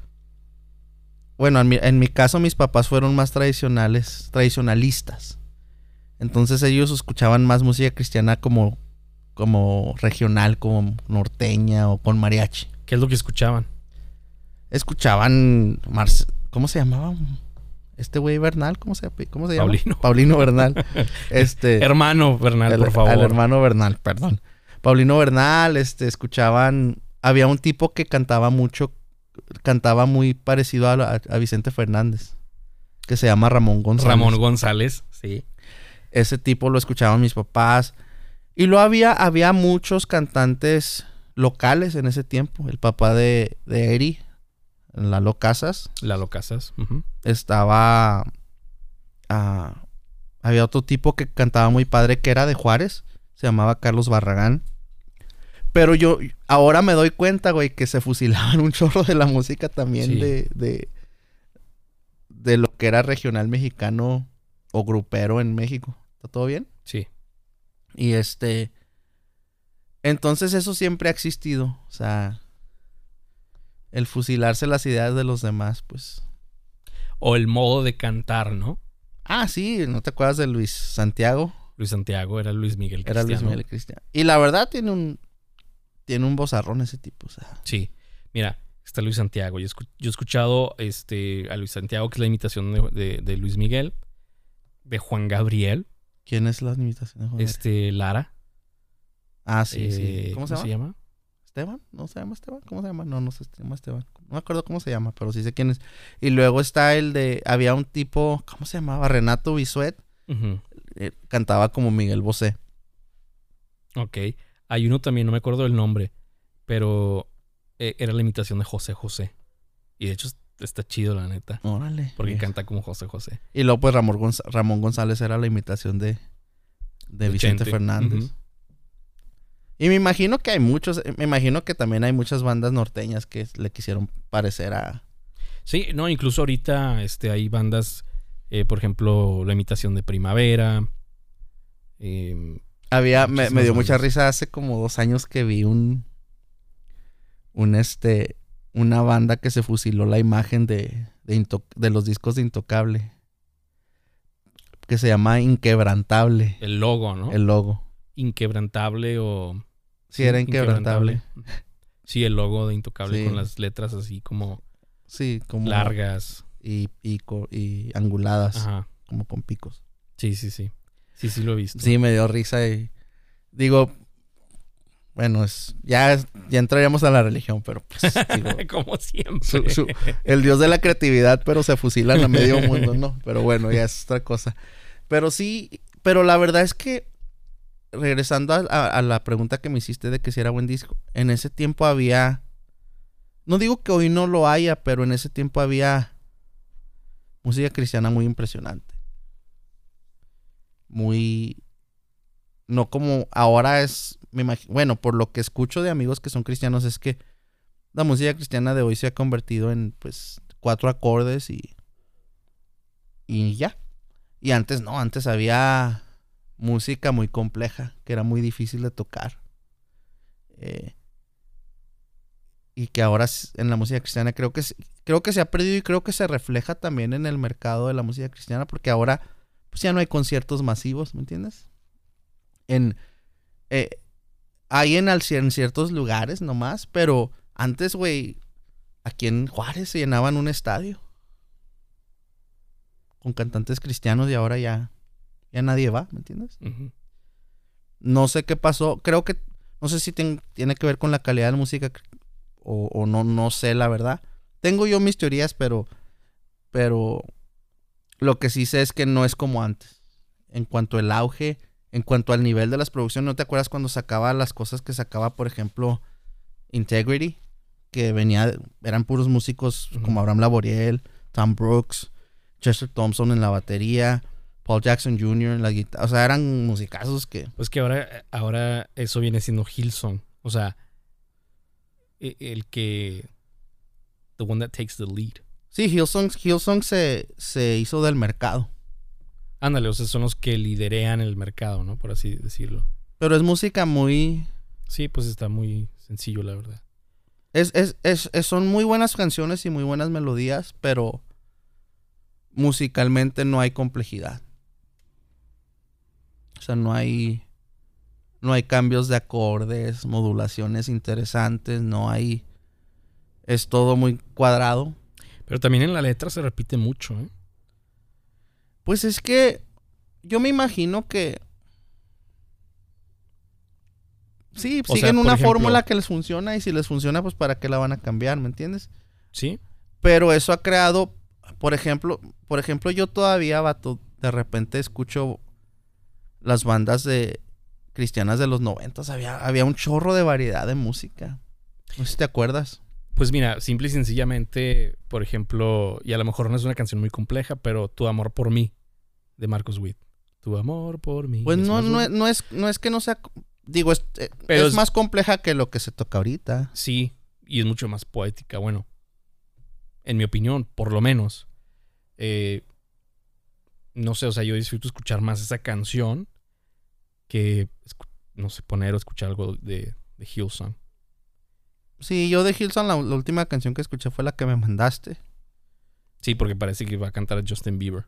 Bueno, en mi, en mi caso mis papás fueron más tradicionales, tradicionalistas. Entonces ellos escuchaban más música cristiana como, como regional, como norteña o con mariachi. ¿Qué es lo que escuchaban? Escuchaban... Marce- ¿Cómo se llamaba? Este güey Bernal, ¿cómo se, cómo se llama? Paulino. [LAUGHS] Paulino Bernal. Este... [LAUGHS] Hermano Bernal, Al- por favor. Al hermano Bernal, perdón. Paulino Bernal, este, escuchaban. Había un tipo que cantaba mucho, cantaba muy parecido a, a- a Vicente Fernández, que se llama Ramón González. Ramón González, sí. Ese tipo lo escuchaban mis papás. Y luego había, había muchos cantantes locales en ese tiempo. El papá de, de Eri, Lalo Casas, Lalo Casas. estaba. ah, había otro tipo que cantaba muy padre que era de Juárez. Se llamaba Carlos Barragán. Pero yo ahora me doy cuenta, güey, que se fusilaban un chorro de la música también Sí. de, de. de lo que era regional mexicano o grupero en México. ¿Está todo bien? Sí. Y este. Entonces eso siempre ha existido. O sea. El fusilarse las ideas de los demás, pues. O el modo de cantar, ¿no? Ah, sí, ¿no te acuerdas de Luis Santiago? Luis Santiago era Luis Miguel Era Luis Cristiano. Miguel Cristiano. Y la verdad tiene un. Tiene un bozarrón ese tipo, o sea. Sí. Mira, está Luis Santiago. Yo, escu- yo he escuchado este, a Luis Santiago, que es la imitación de, de- de Luis Miguel. De Juan Gabriel. ¿Quién es la imitación de Juan Gabriel? Este, Lara. Ah, sí, Eh, sí. ¿Cómo, se, llama? llama? ¿Esteban? ¿No se llama Esteban? ¿Cómo se llama? No, no se llama Esteban. No me acuerdo cómo se llama, pero sí sé quién es. Y luego está el de. Había un tipo. ¿Cómo se llamaba? Renato Bisuet. Eh, cantaba como Miguel Bosé. Ok. Hay uno también, no me acuerdo del nombre. Pero eh, era la imitación de José José. Y de hecho está chido, la neta. Órale. Porque canta como José José. Y luego, pues Ramón, Gonz- Ramón González era la imitación de, de De Vicente Chente. Fernández. Y me imagino que hay muchos, eh, me imagino que también hay muchas bandas norteñas que le quisieron parecer a... Sí, no, incluso ahorita este, hay bandas, eh, por ejemplo, la imitación de Primavera. em, Había, me, me dio mucha risa hace como dos años que vi un, un este, una banda que se fusiló la imagen de, de, los discos de Intocable. Que se llama Inquebrantable, el logo, ¿no? el logo. Inquebrantable o... Sí, era inquebrantable. Sí, el logo de Intocable Sí. con las letras así como Sí, como... largas. Y pico, y anguladas, Ajá. como con picos. Sí, sí, sí. Sí, sí lo he visto. Sí, me dio risa y digo, bueno, es, ya, ya entraríamos a la religión, pero pues, [LAUGHS] digo, como siempre. su- su- el dios de la creatividad, pero se fusilan a medio [LAUGHS] mundo, ¿no? Pero bueno, ya es otra cosa. Pero sí, pero la verdad es que, regresando a, a- a la pregunta que me hiciste de que si era buen disco, en ese tiempo había, no digo que hoy no lo haya, pero en ese tiempo había música cristiana muy impresionante. Muy... No como ahora es, me imagino, bueno, por lo que escucho de amigos que son cristianos es que la música cristiana de hoy se ha convertido en pues cuatro acordes y y ya. Y antes no, antes había música muy compleja que era muy difícil de tocar. Eh, y que ahora en la música cristiana creo que, creo que se ha perdido y creo que se refleja también en el mercado de la música cristiana porque ahora pues ya no hay conciertos masivos, ¿me entiendes? En, eh, hay en, en ciertos lugares nomás, pero antes, güey, aquí en Juárez se llenaban un estadio con cantantes cristianos y ahora ya, ya nadie va, ¿me entiendes? No sé qué pasó, creo que, no sé si tiene que ver con la calidad de la música o, no, no sé la verdad. Tengo yo mis teorías, pero, pero lo que sí sé es que no es como antes. En cuanto al auge, en cuanto al nivel de las producciones, ¿no te acuerdas cuando sacaba las cosas que sacaba, por ejemplo, Integrity? Que venía, eran puros músicos como Abraham Laboriel, Tom Brooks, Chester Thompson en la batería, Paul Jackson Jr. en la guitarra. O sea, eran musicazos que. Pues que ahora, ahora eso viene siendo Hillsong. O sea, e, el que. The one that takes the lead. Sí, Hillsong, Hillsong se, se hizo del mercado. Ándale, o sea, son los que liderean el mercado, ¿no? Por así decirlo. Pero es música muy. Sí, pues está muy sencillo, la verdad. Es, es, es, son muy buenas canciones y muy buenas melodías, pero musicalmente no hay complejidad. O sea, no hay no hay cambios de acordes, modulaciones interesantes, no hay es todo muy cuadrado. Pero también en la letra se repite mucho, ¿eh? Pues es que yo me imagino que sí, siguen una fórmula que les funciona y si les funciona, pues para qué la van a cambiar, ¿me entiendes? Sí. Pero eso ha creado por ejemplo, por ejemplo, yo todavía, vato, de repente escucho las bandas de cristianas de los noventas. Había, había un chorro de variedad de música. No sé si te acuerdas. Pues mira, simple y sencillamente, por ejemplo, y a lo mejor no es una canción muy compleja, pero Tu amor por mí, de Marcos Witt. Tu amor por mí. Pues no, no, no, es, no es que no sea. Digo, es, eh, es más compleja que lo que se toca ahorita. Sí, y es mucho más poética. Bueno, en mi opinión, por lo menos. Eh, no sé, o sea, yo disfruto escuchar más esa canción que, no sé, poner o escuchar algo de, de Hillsong. Sí, yo de Hillsong la, última canción que escuché fue la que me mandaste. Sí, porque parece que va a cantar a Justin Bieber.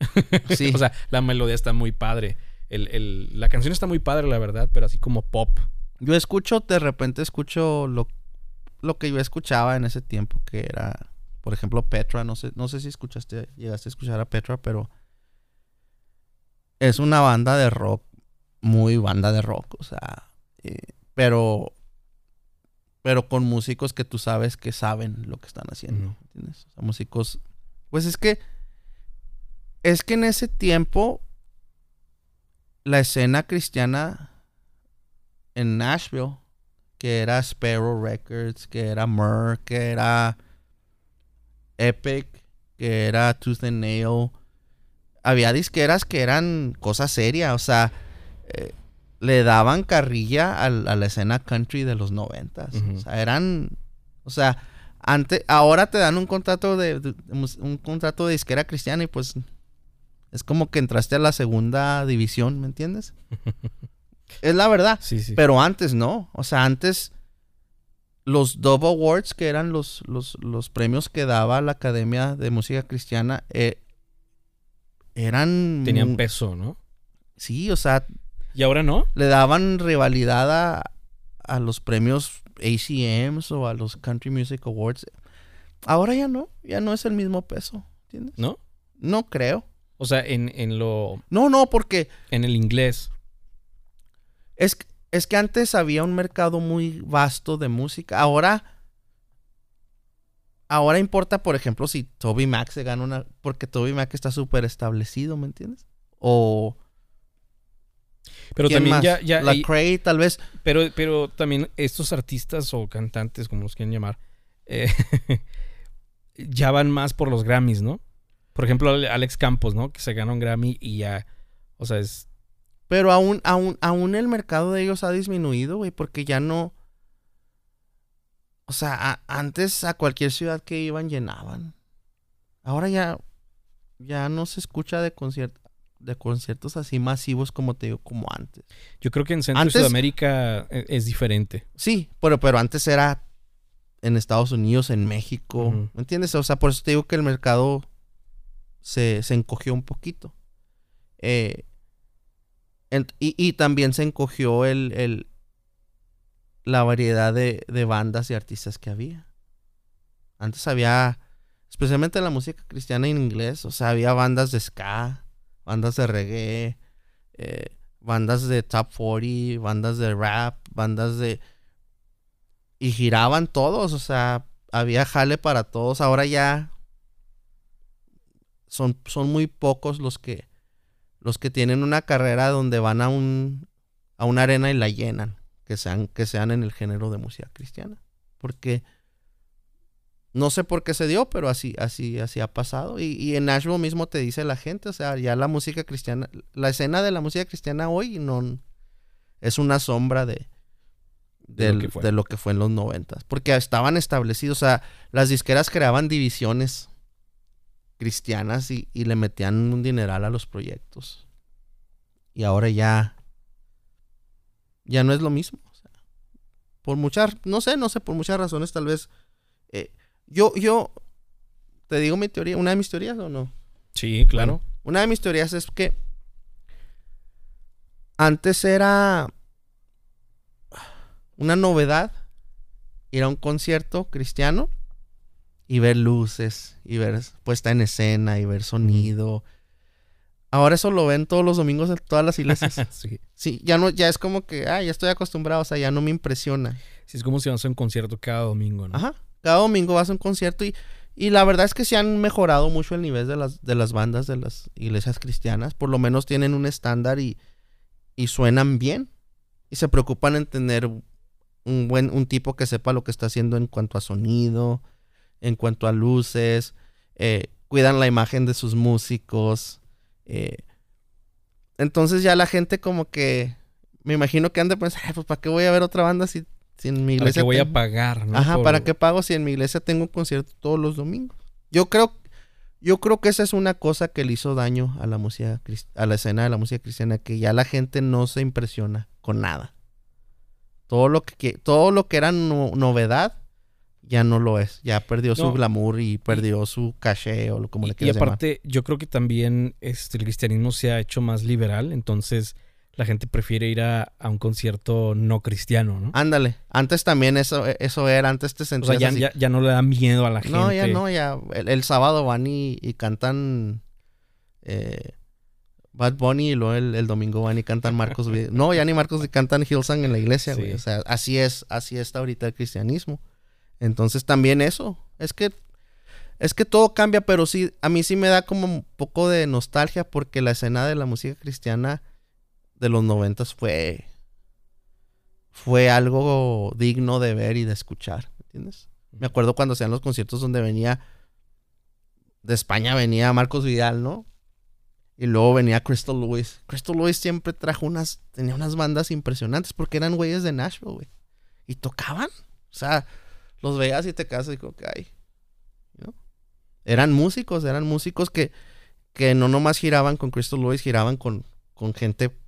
[LAUGHS] Sí. o sea, la melodía está muy padre. la canción está muy padre, la verdad, pero así como pop. Yo escucho, de repente escucho lo, lo que yo escuchaba en ese tiempo, que era por ejemplo, Petra, no sé, no sé si escuchaste, llegaste a escuchar a Petra, pero es una banda de rock, muy banda de rock, o sea, eh, pero pero con músicos que tú sabes que saben lo que están haciendo, ¿entiendes? O sea, músicos, pues es que es que en ese tiempo la escena cristiana en Nashville, que era Sparrow Records, que era Murr, que era Epic, que era Tooth and Nail. Había disqueras que eran cosa seria, o sea, eh, le daban carrilla a, la escena country de los noventas. O sea, eran, o sea, antes, ahora te dan un contrato de, un contrato de disquera cristiana y pues es como que entraste a la segunda división, ¿me entiendes? [LAUGHS] es la verdad. Sí, sí. Pero antes no, o sea, antes los Dove Awards, que eran los, los, premios que daba la Academia de Música Cristiana, eh, eran... Tenían peso, ¿no? Sí, o sea... ¿Y ahora no? Le daban rivalidad a, los premios ACMs o a los Country Music Awards. Ahora ya no, ya no es el mismo peso, ¿entiendes? ¿No? No creo. O sea, en, en lo... No, no, porque... En el inglés. Es, es que antes había un mercado muy vasto de música. Ahora. Ahora importa, por ejemplo, si Toby Mac se gana una. Porque Toby Mac está súper establecido, ¿me entiendes? O. Pero también ya, ya. La Cray, tal vez. Pero, pero también estos artistas o cantantes, como los quieren llamar, eh, [LAUGHS] ya van más por los Grammys, ¿no? Por ejemplo, Alex Campos, ¿no? Que se gana un Grammy y ya. O sea, es. Pero aún, aún, aún el mercado de ellos ha disminuido, güey, porque ya no. O sea, antes a cualquier ciudad que iban llenaban. Ahora ya. Ya no se escucha de conciertos de conciertos así masivos como te digo, como antes. Yo creo que en Centro y Sudamérica e, es diferente. Sí, pero, pero antes era en Estados Unidos, en México. ¿Me entiendes? O sea, por eso te digo que el mercado se, encogió un poquito. Eh, y, también se encogió el, el la variedad de, de, bandas y artistas que había. Antes había, especialmente en la música cristiana en inglés, o sea, había bandas de ska, bandas de reggae, eh, bandas de top 40, bandas de rap, bandas de... Y giraban todos, o sea, había jale para todos. Ahora ya son, son muy pocos los que los que tienen una carrera donde van a un a una arena y la llenan, que sean que sean en el género de música cristiana, porque no sé por qué se dio, pero así, así, así ha pasado. Y, en Nashville mismo te dice la gente, o sea, ya la música cristiana, la escena de la música cristiana hoy no es una sombra de, de, lo, que fue en los noventas. Porque estaban establecidos, o sea, las disqueras creaban divisiones cristianas y, le metían un dineral a los proyectos. Y ahora ya, ya no es lo mismo. por muchas, no sé, no sé, por muchas razones tal vez eh, yo, yo, te digo mi teoría, una de mis teorías o no? Sí, claro. una de mis teorías es que antes era una novedad ir a un concierto cristiano y ver luces y ver puesta en escena y ver sonido. Ahora eso lo ven todos los domingos en todas las iglesias. [LAUGHS] sí. Sí, ya no, ya es como que, ah, ya estoy acostumbrado, o sea, ya no me impresiona. Sí, es como si vas a un concierto cada domingo, ¿no? Ajá. Cada domingo vas a un concierto y, y la verdad es que se han mejorado mucho el nivel de las, de las bandas de las iglesias cristianas. Por lo menos tienen un estándar y, y suenan bien. Y se preocupan en tener un buen, un tipo que sepa lo que está haciendo en cuanto a sonido, en cuanto a luces. Eh, cuidan la imagen de sus músicos. Eh, entonces ya la gente como que me imagino que han pensar, pues ¿para qué voy a ver otra banda si si en mi iglesia. ¿Para voy a pagar, ¿no? Ajá, ¿para qué pago si en mi iglesia tengo un concierto todos los domingos? Yo creo, yo creo que esa es una cosa que le hizo daño a la música, a la escena de la música cristiana, que ya la gente no se impresiona con nada. Todo lo que, todo lo que era novedad ya no lo es. Ya perdió su glamour y perdió su caché o como le quieras Y aparte, yo creo que también este, el cristianismo se ha hecho más liberal, entonces la gente prefiere ir a, un concierto no cristiano, ¿no? Ándale. Antes también eso, eso era, antes te sentías o sea, ya, no le da miedo a la gente. No, ya no, ya. El, sábado van y, cantan eh, Bad Bunny y luego el, domingo van y cantan Marcos. [LAUGHS] no, ya ni Marcos cantan Hillsong en la iglesia, güey. O sea, así es, así está ahorita el cristianismo. Entonces también eso. Es que es que todo cambia, pero sí, a mí sí me da como un poco de nostalgia porque la escena de la música cristiana de los noventas fue fue algo digno de ver y de escuchar, ¿me entiendes? Me acuerdo cuando hacían los conciertos donde venía de España venía Marcos Vidal, ¿no? Y luego venía Crystal Lewis. Crystal Lewis siempre trajo unas tenía unas bandas impresionantes porque eran güeyes de Nashville, güey. Y tocaban, o sea, los veías y te quedas y que ay, ¿no? Eran músicos, eran músicos que que no nomás giraban con Crystal Lewis, giraban con, con gente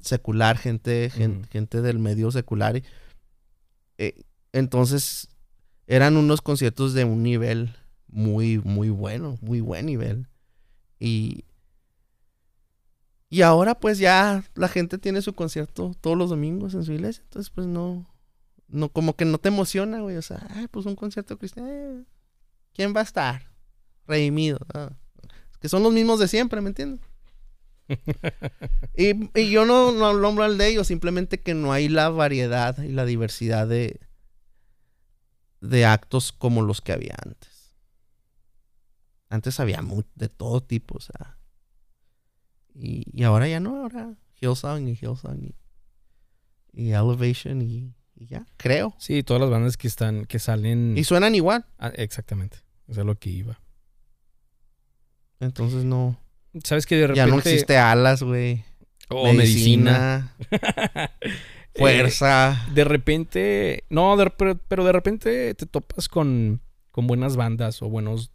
secular, gente, gente, del medio secular. Eh, entonces, eran unos conciertos de un nivel muy, muy bueno, muy buen nivel. Y, y ahora pues ya la gente tiene su concierto todos los domingos en su iglesia. Entonces pues no, no como que no te emociona, güey. O sea, pues un concierto cristiano. Eh, ¿Quién va a estar? Redimido. que son los mismos de siempre, ¿me entiendes? [LAUGHS] y, yo no, no nombro al de ellos, simplemente que no hay la variedad y la diversidad de, de actos como los que había antes. Antes había de todo tipo, o sea. Y, ahora ya no, ahora Hillsong y Hillsong y, y Elevation y, ya, creo. Sí, todas las bandas que están, que salen. Y suenan igual. Ah, exactamente. Eso es lo que iba. Entonces no. ¿Sabes que de repente... Ya no existe alas, güey. Oh, medicina. [LAUGHS] fuerza. Eh, de repente... No, de- pero, pero de repente te topas con, con buenas bandas o buenos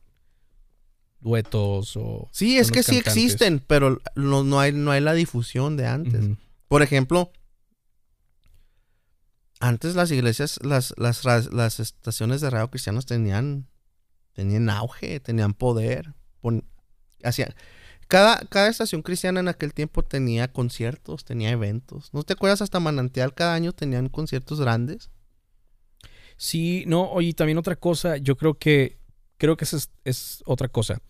duetos o... sí, es que sí existen, pero no, no, hay, no hay la difusión de antes. Por ejemplo, antes las iglesias, las, las, las estaciones de radio cristianos tenían, tenían auge, tenían poder. pon- hacían, cada, cada estación cristiana en aquel tiempo tenía conciertos, tenía eventos. ¿No te acuerdas? Hasta Manantial cada año tenían conciertos grandes. Sí, no, oye, también otra cosa, yo creo que, creo que esa es, es otra cosa.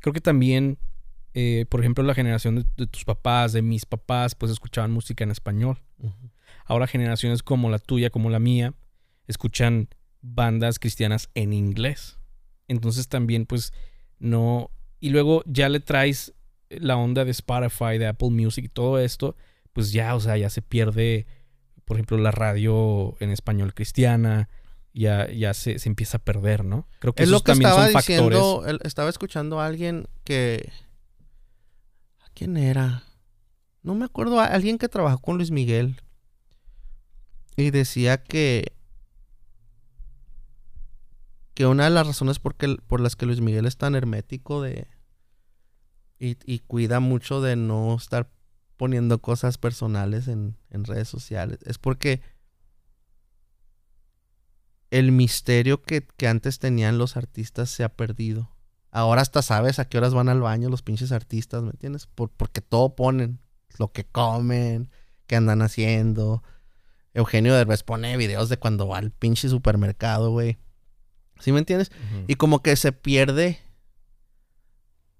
Creo que también, eh, por ejemplo, la generación de, de tus papás, de mis papás, pues escuchaban música en español. Ahora generaciones como la tuya, como la mía, escuchan bandas cristianas en inglés. Entonces también, pues, no... Y luego ya le traes la onda de Spotify, de Apple Music y todo esto, pues ya, o sea, ya se pierde, por ejemplo, la radio en español cristiana, ya, ya se, se empieza a perder, ¿no? Creo que Es esos lo que también estaba son factores. diciendo, el- estaba escuchando a alguien que... ¿A quién era? No me acuerdo, a alguien que trabajó con Luis Miguel. Y decía que... Que una de las razones por, que- por las que Luis Miguel es tan hermético de... Y, y cuida mucho de no estar poniendo cosas personales en, en redes sociales. Es porque el misterio que, que antes tenían los artistas se ha perdido. Ahora hasta sabes a qué horas van al baño los pinches artistas, ¿me entiendes? Por, porque todo ponen. Lo que comen, qué andan haciendo. Eugenio Derbez pone videos de cuando va al pinche supermercado, güey. ¿Sí me entiendes? Y como que se pierde.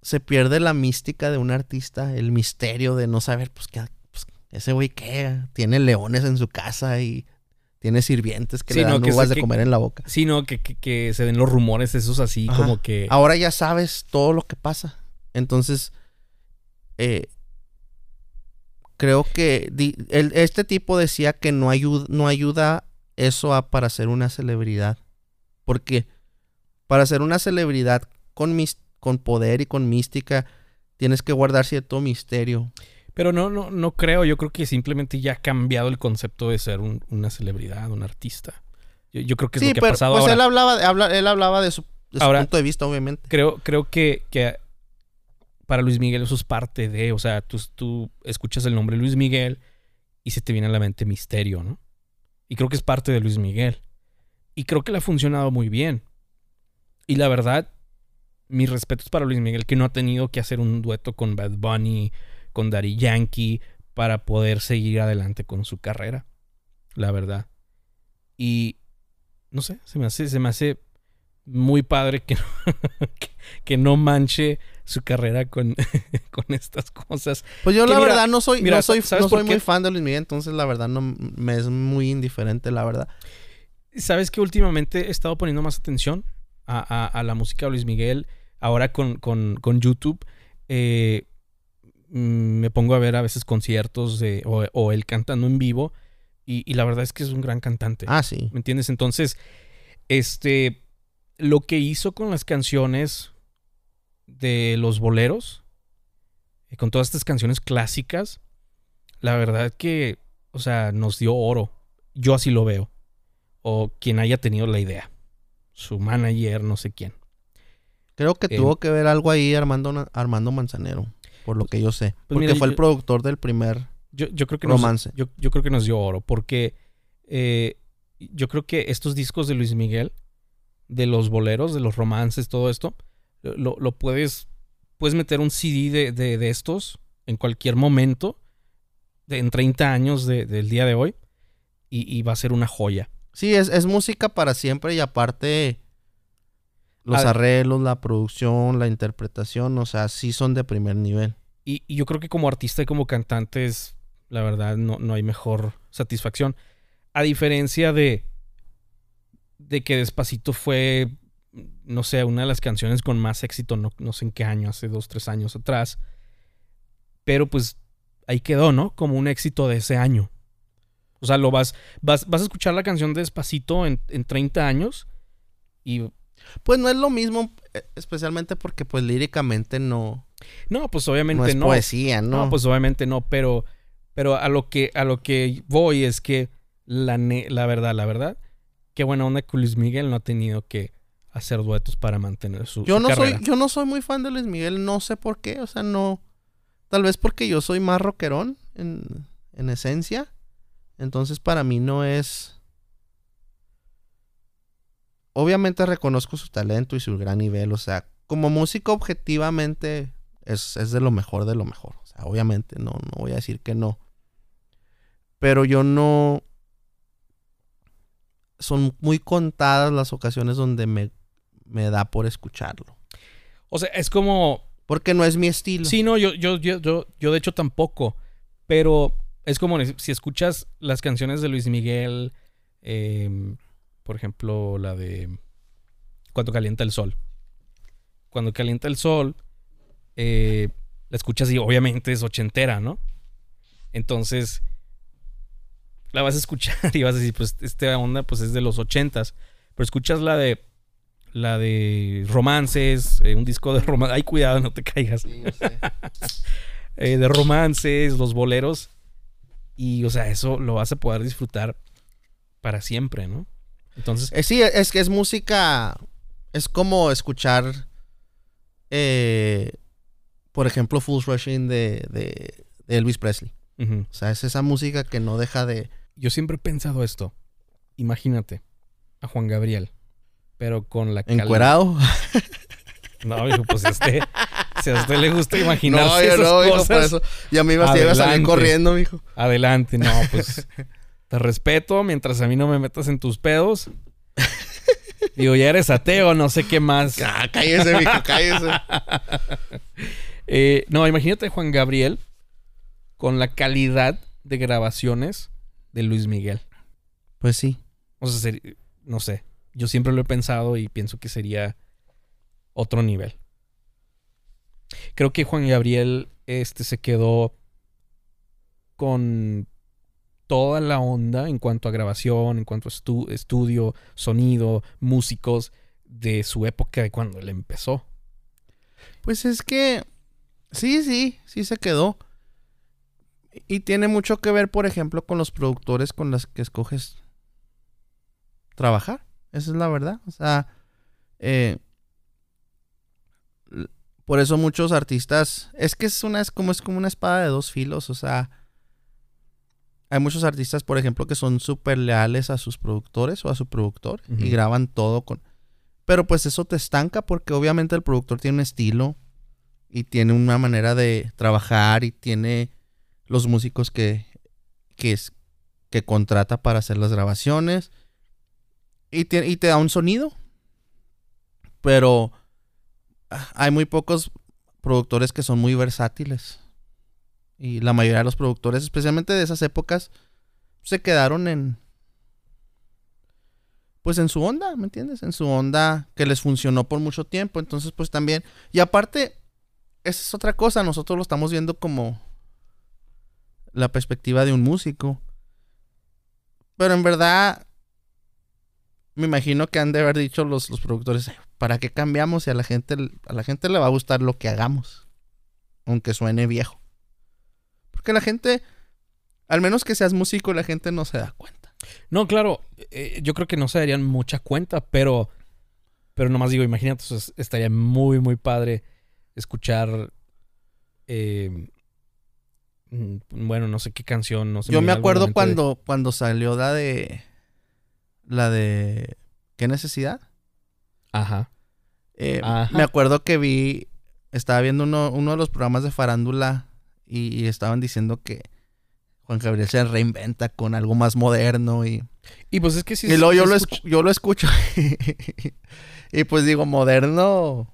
Se pierde la mística de un artista, el misterio de no saber, pues, qué, pues, ese güey qué, tiene leones en su casa y tiene sirvientes que Sí, le no, dan que uvas de que- comer en la boca. Sí, no, que, que- que se den los rumores esos así, Ajá. como que... Ahora ya sabes todo lo que pasa. Entonces, eh, creo que di- el- este tipo decía que no no ayuda eso a, para ser una celebridad. Porque para ser una celebridad con, mis- con poder y con mística, tienes que guardar cierto misterio. Pero no, no, no creo. Yo creo que simplemente ya ha cambiado el concepto de ser un- una celebridad, un artista. Yo, yo creo que es sí, lo que pero ha pasado pues ahora. él hablaba, de- habla- él hablaba de su, de su Ahora- punto de vista, obviamente. Creo, creo que, que para Luis Miguel eso es parte de, o sea, tú, tú escuchas el nombre Luis Miguel y se te viene a la mente misterio, ¿no? Y creo que es parte de Luis Miguel. Y creo que le ha funcionado muy bien. Y la verdad, mis respetos para Luis Miguel, que no ha tenido que hacer un dueto con Bad Bunny, con Daddy Yankee, para poder seguir adelante con su carrera. La verdad. Y no sé, se me hace, se me hace muy padre que no, [LAUGHS] que, que no manche su carrera con, [LAUGHS] con estas cosas. Pues yo Que la mira, verdad no soy, mira, no soy, ¿sabes no soy muy fan de Luis Miguel, entonces la verdad no me es muy indiferente, la verdad. Sabes que últimamente he estado poniendo más atención a, a- a la música de Luis Miguel. Ahora con, con- con YouTube eh, mm, me pongo a ver a veces conciertos de, o, o él cantando en vivo. Y, y la verdad es que es un gran cantante. Ah, sí. ¿Me entiendes? Entonces, este, lo que hizo con las canciones de los boleros, eh, con todas estas canciones clásicas, la verdad que, o sea, nos dio oro. Yo así lo veo. O quien haya tenido la idea. Su manager, no sé quién. Creo que Eh, tuvo que ver algo ahí Armando, Armando Manzanero, por lo que yo sé. Pues Porque mira, fue el productor del primer Yo, yo creo que nos, romance. yo, yo creo que nos dio oro. Porque eh, yo creo que estos discos de Luis Miguel, de los boleros, de los romances, todo esto, lo, lo puedes, puedes meter un CD de, de- de estos en cualquier momento, de- en 30 años de- del día de hoy, y, y va a ser una joya. Sí, es, es música para siempre y aparte los arreglos, la producción, la interpretación, o sea, sí son de primer nivel. Y, y yo creo que como artista y como cantante es, la verdad, no, no hay mejor satisfacción. A diferencia de, de que Despacito fue, no sé, una de las canciones con más éxito, no, no sé en qué año, hace dos, tres años atrás. Pero pues ahí quedó, ¿no? Como un éxito de ese año. O sea, lo vas, vas, vas a escuchar la canción de Despacito en, en 30 años y Pues no es lo mismo, eh, especialmente porque pues líricamente no, No, pues obviamente no es no. poesía, ¿no? No, pues obviamente no, pero, pero a lo que a lo que voy es que la, la verdad, la verdad, qué buena onda que Luis Miguel no ha tenido que hacer duetos para mantener su, yo su no carrera. soy, yo no soy muy fan de Luis Miguel, no sé por qué, o sea, no, tal vez porque yo soy más rockerón en, en esencia, entonces para mí no es, obviamente reconozco su talento y su gran nivel, o sea, como músico objetivamente es, es de lo mejor de lo mejor, o sea, obviamente no, no voy a decir que no, pero yo no, son muy contadas las ocasiones donde me, me da por escucharlo. O sea, es como Porque no es mi estilo. Sí, no, yo, yo, yo, yo, yo de hecho tampoco. Pero es como si escuchas las canciones de Luis Miguel, eh, por ejemplo, la de Cuando calienta el sol. Cuando calienta el sol, eh, la escuchas y obviamente es ochentera, ¿no? Entonces, la vas a escuchar [LAUGHS] y vas a decir, pues esta onda pues es de los ochentas. Pero escuchas la de la de romances, eh, un disco de romances. Ay, cuidado, no te caigas. Sí, yo sé. [LAUGHS] Eh, de romances, los boleros. Y, o sea, eso lo vas a poder disfrutar para siempre, ¿no? Entonces, Eh, sí, es que es música. Es como escuchar. eh, por ejemplo, Full Rushing de, de- de Elvis Presley. O sea, es esa música que no deja de. yo siempre he pensado esto. Imagínate a Juan Gabriel, pero con la calidad- Encuerado. No, hijo, pues este, si a usted le gusta imaginarse No, yo esas no, hijo, cosas, por eso. Ya me iba, a salir corriendo, mijo. adelante. No, pues te respeto mientras a mí no me metas en tus pedos. Digo, ya eres ateo, no sé qué más. Ah, cállese, mijo, cállese. [LAUGHS] Eh, no, imagínate a Juan Gabriel con la calidad de grabaciones de Luis Miguel. Pues sí. O sea, seri- no sé. Yo siempre lo he pensado y pienso que sería otro nivel. Creo que Juan Gabriel este, se quedó con toda la onda en cuanto a grabación, en cuanto a estu- estudio, sonido, músicos de su época de cuando él empezó. Pues es que. Sí, sí, sí se quedó. Y tiene mucho que ver, por ejemplo, con los productores con los que escoges trabajar. Esa es la verdad. O sea, eh, por eso muchos artistas. Es que es una, es como, es como una espada de dos filos. O sea, hay muchos artistas, por ejemplo, que son súper leales a sus productores o a su productor y graban todo con. Pero pues eso te estanca porque obviamente el productor tiene un estilo y tiene una manera de trabajar y tiene los músicos que, que, es, que contrata para hacer las grabaciones y te, y te da un sonido. Pero ah, hay muy pocos productores que son muy versátiles. Y la mayoría de los productores, especialmente de esas épocas, se quedaron en, pues en su onda, ¿me entiendes? En su onda que les funcionó por mucho tiempo. Entonces, pues también. Y aparte, esa es otra cosa. Nosotros lo estamos viendo como la perspectiva de un músico. Pero en verdad, me imagino que han de haber dicho los, los productores, "Ay, ¿para qué cambiamos? Si a la gente, a la gente le va a gustar lo que hagamos. Aunque suene viejo. Porque la gente, al menos que seas músico, la gente no se da cuenta. No, claro, eh, yo creo que no se darían mucha cuenta, pero, pero nomás digo, imagínate, o sea, estaría muy, muy padre escuchar, eh, mm, bueno, no sé qué canción, no sé. Yo me acuerdo cuando, cuando salió la de. La de. ¿Qué necesidad? Ajá. Eh, Ajá. me acuerdo que vi. Estaba viendo uno, uno de los programas de farándula. Y, y estaban diciendo que Juan Gabriel se reinventa con algo más moderno. Y, Y pues es que sí. y luego yo, lo escucho- escu- yo lo escucho. [LAUGHS] y pues digo, moderno.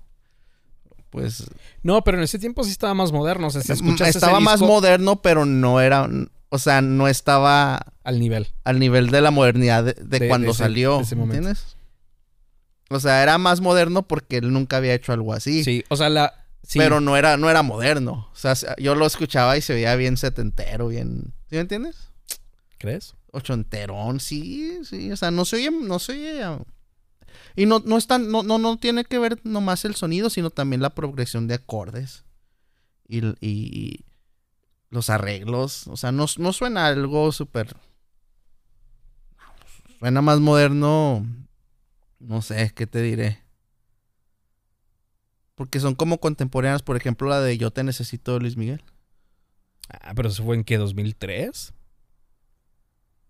Pues. No, pero en ese tiempo sí estaba más moderno, o sea, si escuchas ese estaba más disco moderno, pero no era. O sea, no estaba al nivel. al nivel de la modernidad de, de De- cuando de ese- salió. ese. ¿Entiendes? O sea, era más moderno porque él nunca había hecho algo así. Sí, o sea, la. Sí, Pero no era, no era moderno. O sea, yo lo escuchaba y se veía bien setentero, bien. ¿Sí me entiendes? ¿Crees? Ochonterón, sí, sí. O sea, no se oye, no se oye. ah, Y no, no, es tan- no, no, no tiene que ver nomás el sonido, sino también la progresión de acordes. Y, y los arreglos. O sea, no, no suena algo súper. Suena más moderno. No sé, ¿qué te diré? Porque son como contemporáneas, por ejemplo, la de Yo te necesito de Luis Miguel. Ah, pero eso fue en qué, 2003?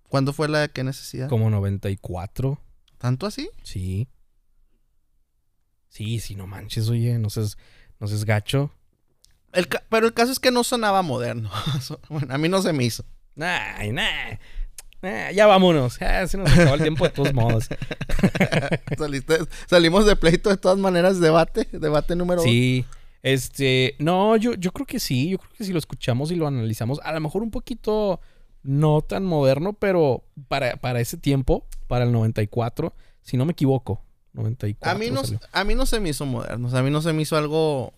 ¿Cuándo fue la de qué necesidad? Como 94. ¿Tanto así? Sí. Sí, sí, no manches, oye, no seas, no seas gacho. El pero el caso es que no sonaba moderno. [LAUGHS] bueno, a mí no se me hizo. Nah, nah. Nah, ya vámonos. Ya se nos acabó el tiempo de todos modos. [LAUGHS] Saliste- salimos de pleito de todas maneras, debate, debate número. Sí. Este, no, yo, yo creo que sí. Yo creo que si lo escuchamos y lo analizamos, a lo mejor un poquito no tan moderno, pero para, para ese tiempo, para el 94, si no me equivoco, 94. A mí, no, a mí no se me hizo moderno. a mí no se me hizo algo.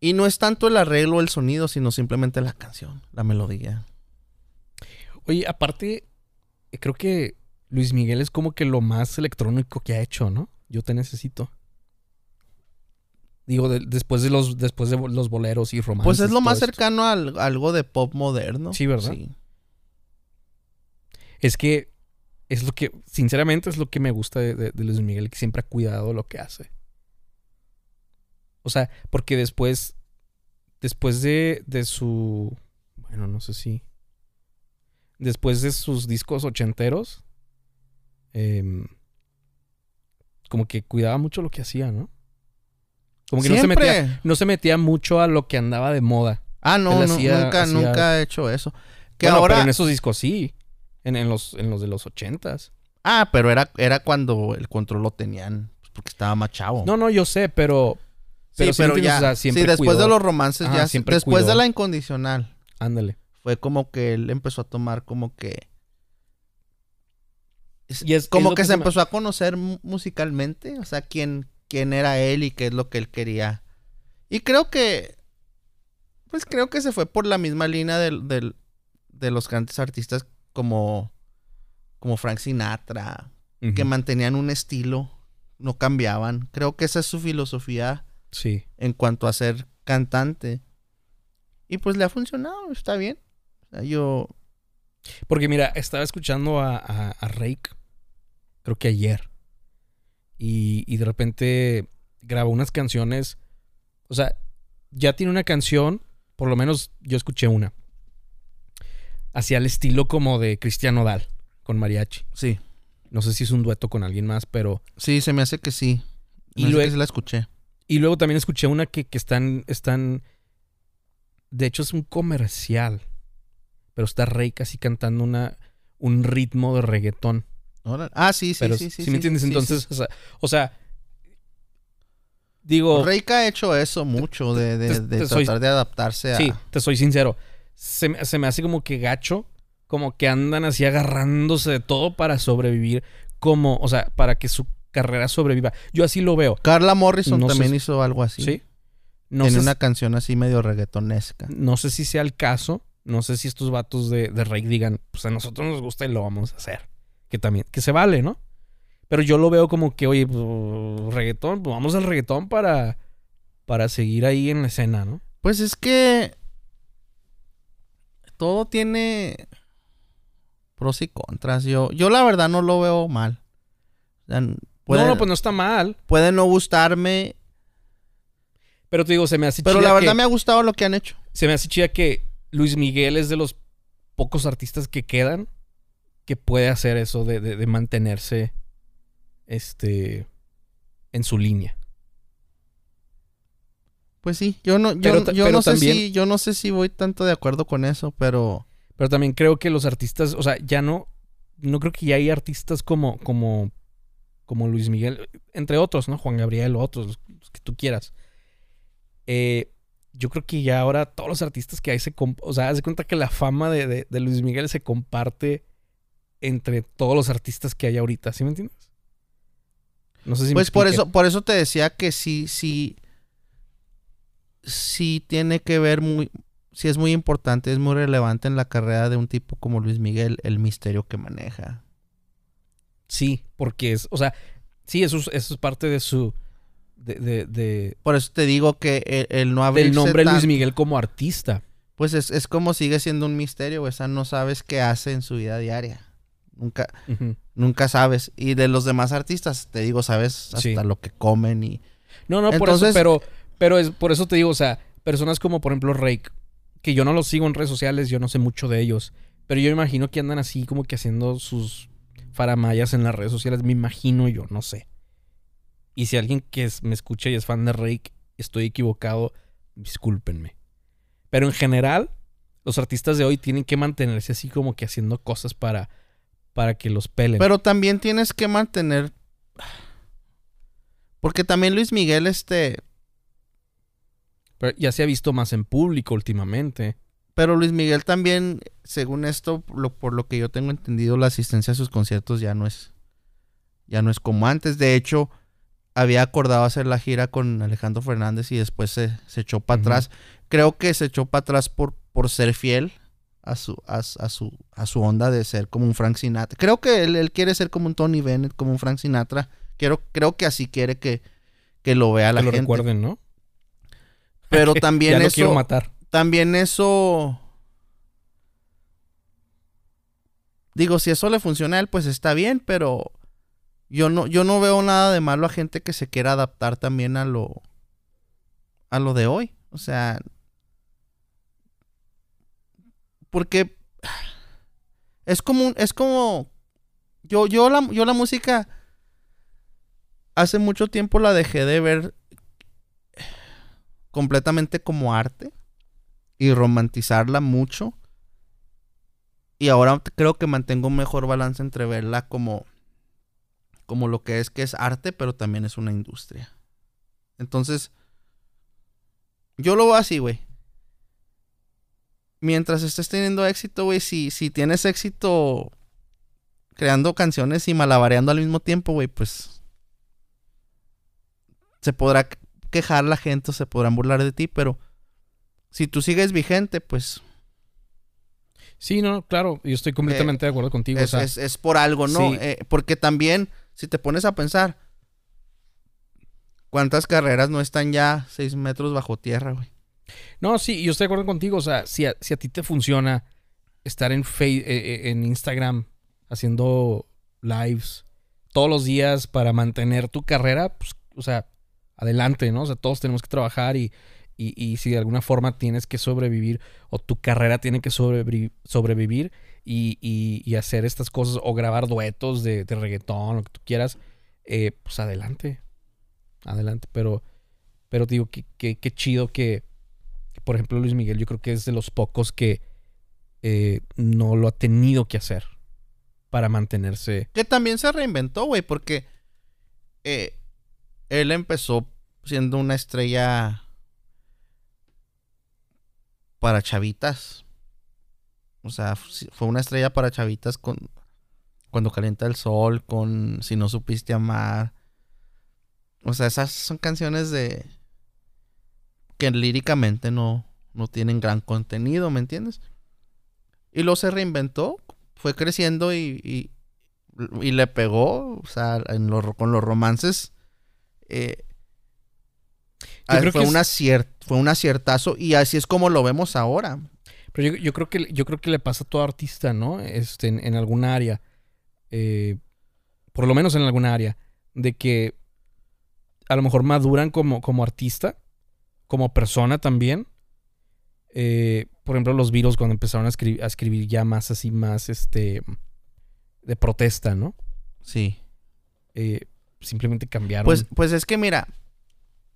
Y no es tanto el arreglo, el sonido, sino simplemente la canción, la melodía. Oye, aparte, eh, creo que Luis Miguel es como que lo más electrónico que ha hecho, ¿no? Yo te necesito. Digo, de- después de los después de los boleros y romances. Pues es lo más esto. cercano al- a algo de pop moderno. Sí, ¿verdad? Sí. Es que es lo que, sinceramente, es lo que me gusta de, de- de Luis Miguel, que siempre ha cuidado lo que hace. O sea, porque después, después de, de su, bueno, no sé si, después de sus discos ochenteros, em, como que cuidaba mucho lo que hacía, ¿no? Como que no se, metía, no se metía mucho a lo que andaba de moda. Ah, no, Él no, hacía- nunca, hacía- nunca he hecho eso. Que Bueno, ahora. pero en esos discos sí. En, en los, en los de los ochentas. Ah, pero era, era cuando el control lo tenían. pues, porque estaba más chavo. No, no, yo sé, pero. Sí, sí pero entiendes, ya. o sea, siempre sí, después cuidó. de los romances, Ajá, ya. siempre Después de la incondicional. Ándale. Fue como que él empezó a tomar como que. Y es- como es que, que se empezó a conocer mu- musicalmente. O sea, quién, quién era él y qué es lo que él quería. Y creo que. Pues creo que se fue por la misma línea del, del- de los grandes artistas como. Como Frank Sinatra. Que mantenían un estilo. No cambiaban. Creo que esa es su filosofía Sí. en cuanto a ser cantante. Y pues le ha funcionado, está bien. Yo. Porque mira, estaba escuchando a, a, a Rake, creo que ayer. Y, y de repente grabó unas canciones. O sea, ya tiene una canción, por lo menos yo escuché una. Hacia el estilo como de Cristian Nodal, con mariachi. Sí. No sé si es un dueto con alguien más, pero Sí, se me hace que sí. Y Me luego- que la escuché. Y luego también escuché una que, que están, están. De hecho, es un comercial. Pero está Rey casi cantando una, un ritmo de reggaetón. Ah, sí, sí, pero sí, sí. ¿sí me entiendes? sí, Entonces, sí. O, sea, o sea, digo, Reika ha hecho eso mucho, de, de- te- de te soy- tratar de adaptarse a. sí, te soy sincero. Se, me- se me hace como que gacho, como que andan así agarrándose de todo para sobrevivir, como, o sea, para que su carrera sobreviva. Yo así lo veo, Carla Morrison No también hizo algo así. ¿sí? No Tiene una canción así medio reggaetonesca. no sé si sea el caso. No sé si estos vatos de, de Rake digan, pues a nosotros nos gusta y lo vamos a hacer. Que también, que se vale, ¿no? Pero yo lo veo como que, oye, pues, reggaetón, pues vamos al reggaetón para, para seguir ahí en la escena, ¿no? Pues es que. Todo tiene pros y contras. Yo, yo la verdad no lo veo mal. O sea, puede, No, no, pues no está mal. puede no gustarme, Pero te digo, se me hace pero chida la verdad que- me ha gustado lo que han hecho. se me hace chida que Luis Miguel es de los pocos artistas que quedan que puede hacer eso de, de- de mantenerse este en su línea. Pues sí, yo no, yo, Pero ta- yo pero no sé también- si, yo no sé si voy tanto de acuerdo con eso, pero Pero también creo que los artistas, o sea, ya no, no creo que ya hay artistas como, como, como Luis Miguel, entre otros, ¿no? Juan Gabriel, otros, los, los que tú quieras. Eh, yo creo que ya ahora todos los artistas que hay se, o sea, haz de cuenta que la fama de, de- de Luis Miguel se comparte entre todos los artistas que hay ahorita, ¿sí me entiendes? No sé si me pues por expliqué. eso, por eso te decía que sí, sí, sí tiene que ver muy, sí es muy importante, es muy relevante en la carrera de un tipo como Luis Miguel, el misterio que maneja. Sí, porque es, o sea, Sí, eso es, eso es parte de su. De, de, de- Por eso te digo que el, el no abrirse del nombre Luis tan- Miguel como artista. Pues es, es como sigue siendo un misterio. O sea, no sabes qué hace en su vida diaria. Nunca, nunca sabes. Y de los demás artistas, te digo, sabes hasta Sí. lo que comen y... No, no, por eso, pero, pero es, por eso te digo, o sea, personas como por ejemplo Rake, que yo no los sigo en redes sociales, yo no sé mucho de ellos, pero yo imagino que andan así como que haciendo sus faramayas en las redes sociales, me imagino yo, no sé. Y si alguien que es- me escucha y es fan de Rake, estoy equivocado, discúlpenme. Pero en general, los artistas de hoy tienen que mantenerse así como que haciendo cosas para, para que los pelen. Pero también tienes que mantener... Porque también Luis Miguel, este... Pero ya se ha visto más en público últimamente. Pero Luis Miguel también, según esto, lo, por lo que yo tengo entendido, la asistencia a sus conciertos ya no es... Ya no es como antes. De hecho, había acordado hacer la gira con Alejandro Fernández y después se, se echó para atrás. Creo que se echó para atrás por, por ser fiel a su, a, a su, a su onda de ser como un Frank Sinatra. Creo que él, él quiere ser como un Tony Bennett, como un Frank Sinatra. Quiero, creo que así quiere que, que lo vea la que lo gente. recuerden, ¿no? Pero [LAUGHS] ya también lo quiero eso, matar. también eso... Digo, si eso le funciona a él, pues está bien, pero yo no, yo no veo nada de malo a gente que se quiera adaptar también a lo, a lo de hoy. O sea, porque es como, un- es como, yo, yo la, yo la música hace mucho tiempo la dejé de ver completamente como arte y romantizarla mucho. Y ahora creo que mantengo un mejor balance entre verla como, como lo que es, que es arte, pero también es una industria. Entonces, yo lo veo así, güey. Mientras estés teniendo éxito, güey, si, si tienes éxito creando canciones y malabareando al mismo tiempo, güey, pues se podrá que- quejar la gente se podrán burlar de ti, pero si tú sigues vigente, pues Sí, no, claro, yo estoy completamente de acuerdo contigo. o es, sea, es- es por algo, ¿no? sí. Eh, porque también, si te pones a pensar, ¿cuántas carreras no están ya seis metros bajo tierra, güey? No, sí, yo estoy de acuerdo contigo. O sea, si a, si a ti te funciona estar en, Face- eh, eh, en Instagram haciendo lives todos los días para mantener tu carrera, pues, o sea, adelante, ¿no? O sea, todos tenemos que trabajar y, y, si de alguna forma tienes que sobrevivir o tu carrera tiene que sobrevi- sobrevivir y, hacer estas cosas o grabar duetos de, de reggaetón, lo que tú quieras, eh, pues adelante. Adelante. Pero, pero digo, que, que, chido que, que, por ejemplo, Luis Miguel, yo creo que es de los pocos que eh, no lo ha tenido que hacer para mantenerse. Que también se reinventó, güey, porque eh, él empezó siendo una estrella para chavitas. O sea, fue una estrella para chavitas con cuando calienta el sol, con si no supiste amar. O sea, esas son canciones de que líricamente no, no tienen gran contenido, ¿me entiendes? Y luego se reinventó, fue creciendo y, y, le pegó, o sea, en lo- con los romances. eh, Yo ah, creo fue, que fue un aciertazo y así es como lo vemos ahora. Pero yo, yo creo que yo creo que le pasa a todo artista, ¿no? Este, en, en alguna área. eh, por lo menos en alguna área. De que a lo mejor maduran como, como artista. Como persona también. Eh, por ejemplo, los Beatles cuando empezaron a escribir, a escribir ya más así, más este. de protesta, ¿no? Sí. Eh, simplemente cambiaron. Pues, pues es que mira,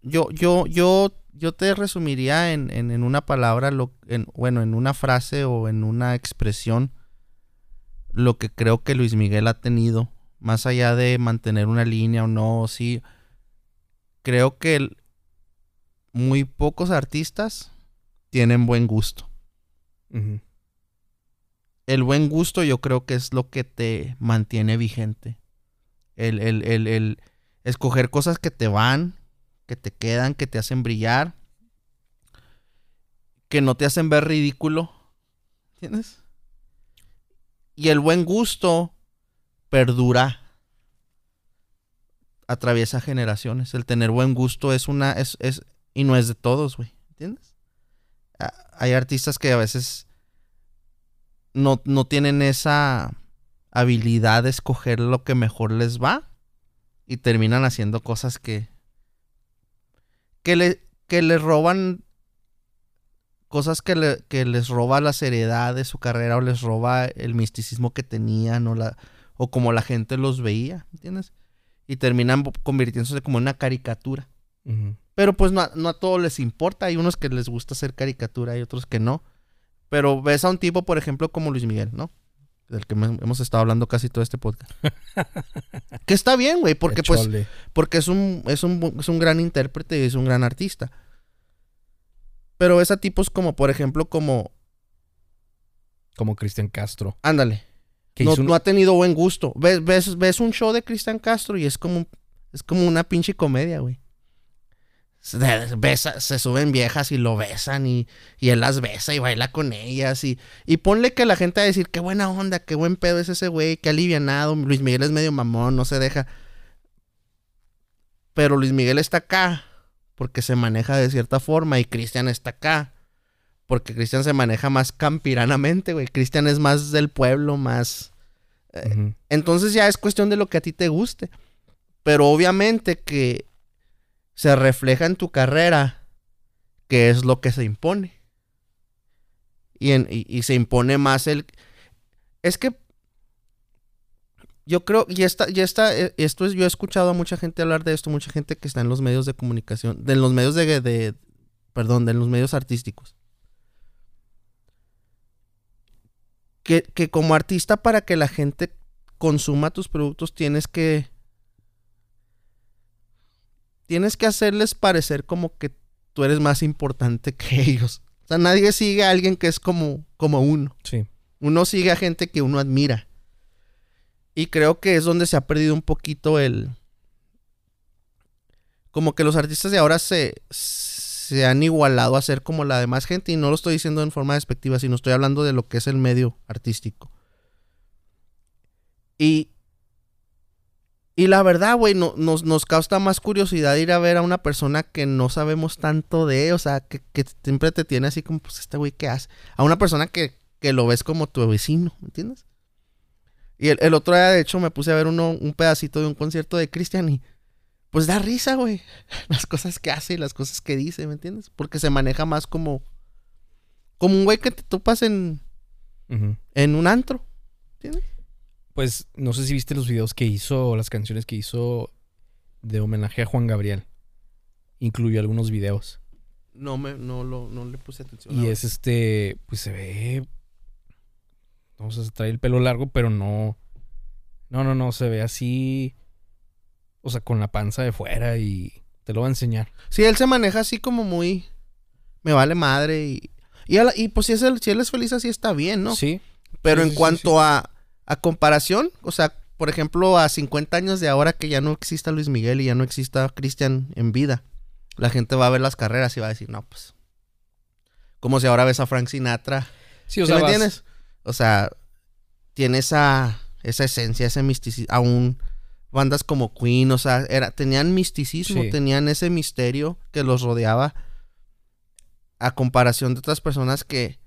yo, yo, yo, yo te resumiría en, en, en una palabra, lo, en, bueno, en una frase o en una expresión, lo que creo que Luis Miguel ha tenido, más allá de mantener una línea o no, sí, creo que el- muy pocos artistas tienen buen gusto. El buen gusto yo creo que es lo que te mantiene vigente. El, el, el, el escoger cosas que te van, que te quedan, que te hacen brillar, que no te hacen ver ridículo. ¿Entiendes? Y el buen gusto perdura atraviesa generaciones. El tener buen gusto es una, es, es, y no es de todos, güey, ¿entiendes? Ah, hay artistas que a veces no, no tienen esa habilidad de escoger lo que mejor les va y terminan haciendo cosas que que le que les roban cosas que, le, que les roba la seriedad de su carrera o les roba el misticismo que tenían o la o como la gente los veía, ¿entiendes? Y terminan convirtiéndose como en una caricatura. Pero pues no, no, a todos les importa. Hay unos que les gusta hacer caricatura y otros que no. Pero ves a un tipo, por ejemplo, como Luis Miguel, ¿no? Del que hemos estado hablando casi todo este podcast. [LAUGHS] que está bien, güey, porque pues porque es un, es un es un gran intérprete y es un gran artista. Pero ves a tipos como, por ejemplo, como como Cristian Castro. Ándale. No, no, ha tenido buen gusto. Ves, ves, ves un show de Cristian Castro y es como es como una pinche comedia, güey se suben viejas y lo besan y, él las besa y baila con ellas y, y ponle que la gente va a decir qué buena onda, qué buen pedo es ese güey, qué alivianado, Luis Miguel es medio mamón, no se deja. Pero Luis Miguel está acá porque se maneja de cierta forma y Cristian está acá porque Cristian se maneja más campiranamente, güey. Cristian es más del pueblo, más... Eh, entonces ya es cuestión de lo que a ti te guste. Pero obviamente que se refleja en tu carrera que es lo que se impone. Y, y, se impone más el... Es que yo creo, y esta, y esta, eh, esto es, yo he escuchado a mucha gente hablar de esto, mucha gente que está en los medios de comunicación, de los medios de, de perdón, de los medios artísticos. Que, que como artista para que la gente consuma tus productos tienes que tienes que hacerles parecer como que tú eres más importante que [LAUGHS] ellos. O sea, nadie sigue a alguien que es como, como uno. Sí. Uno sigue a gente que uno admira. Y creo que es donde se ha perdido un poquito el... Como que los artistas de ahora se, se han igualado a ser como la demás gente. Y no lo estoy diciendo en forma despectiva, sino estoy hablando de lo que es el medio artístico. Y y la verdad, güey, no, nos, nos causa más curiosidad ir a ver a una persona que no sabemos tanto de, o sea, que, siempre te tiene así como, pues, este güey, ¿qué hace? A una persona que, lo ves como tu vecino, ¿me entiendes? Y el, otro día, de hecho, me puse a ver uno, un pedacito de un concierto de Cristian y, pues, da risa, güey. [LAUGHS] Las cosas que hace y las cosas que dice, ¿me entiendes? Porque se maneja más como, como un güey que te topas en, en un antro, ¿entiendes? Pues no sé si viste los videos que hizo, las canciones que hizo de homenaje a Juan Gabriel. Incluyó algunos videos. No me, no lo, no le puse atención. Y es este, pues se ve. No sé, se trae el pelo largo, pero no. No, no, no, se ve así. O sea, con la panza de fuera y te lo va a enseñar. Sí, él se maneja así como muy. Me vale madre y. Y, pues si, es si él es feliz así está bien, ¿no? Sí. Pero en cuanto a a comparación, o sea, por ejemplo, a 50 años de ahora que ya no exista Luis Miguel y ya no exista Cristian en vida, la gente va a ver las carreras y va a decir, no, pues. Como si ahora ves a Frank Sinatra. Sí, o sea, ¿Me entiendes? O sea, tiene esa, esa esencia, ese misticismo. Aún bandas como Queen, o sea, era, tenían misticismo, tenían ese misterio que los rodeaba. A comparación de otras personas que.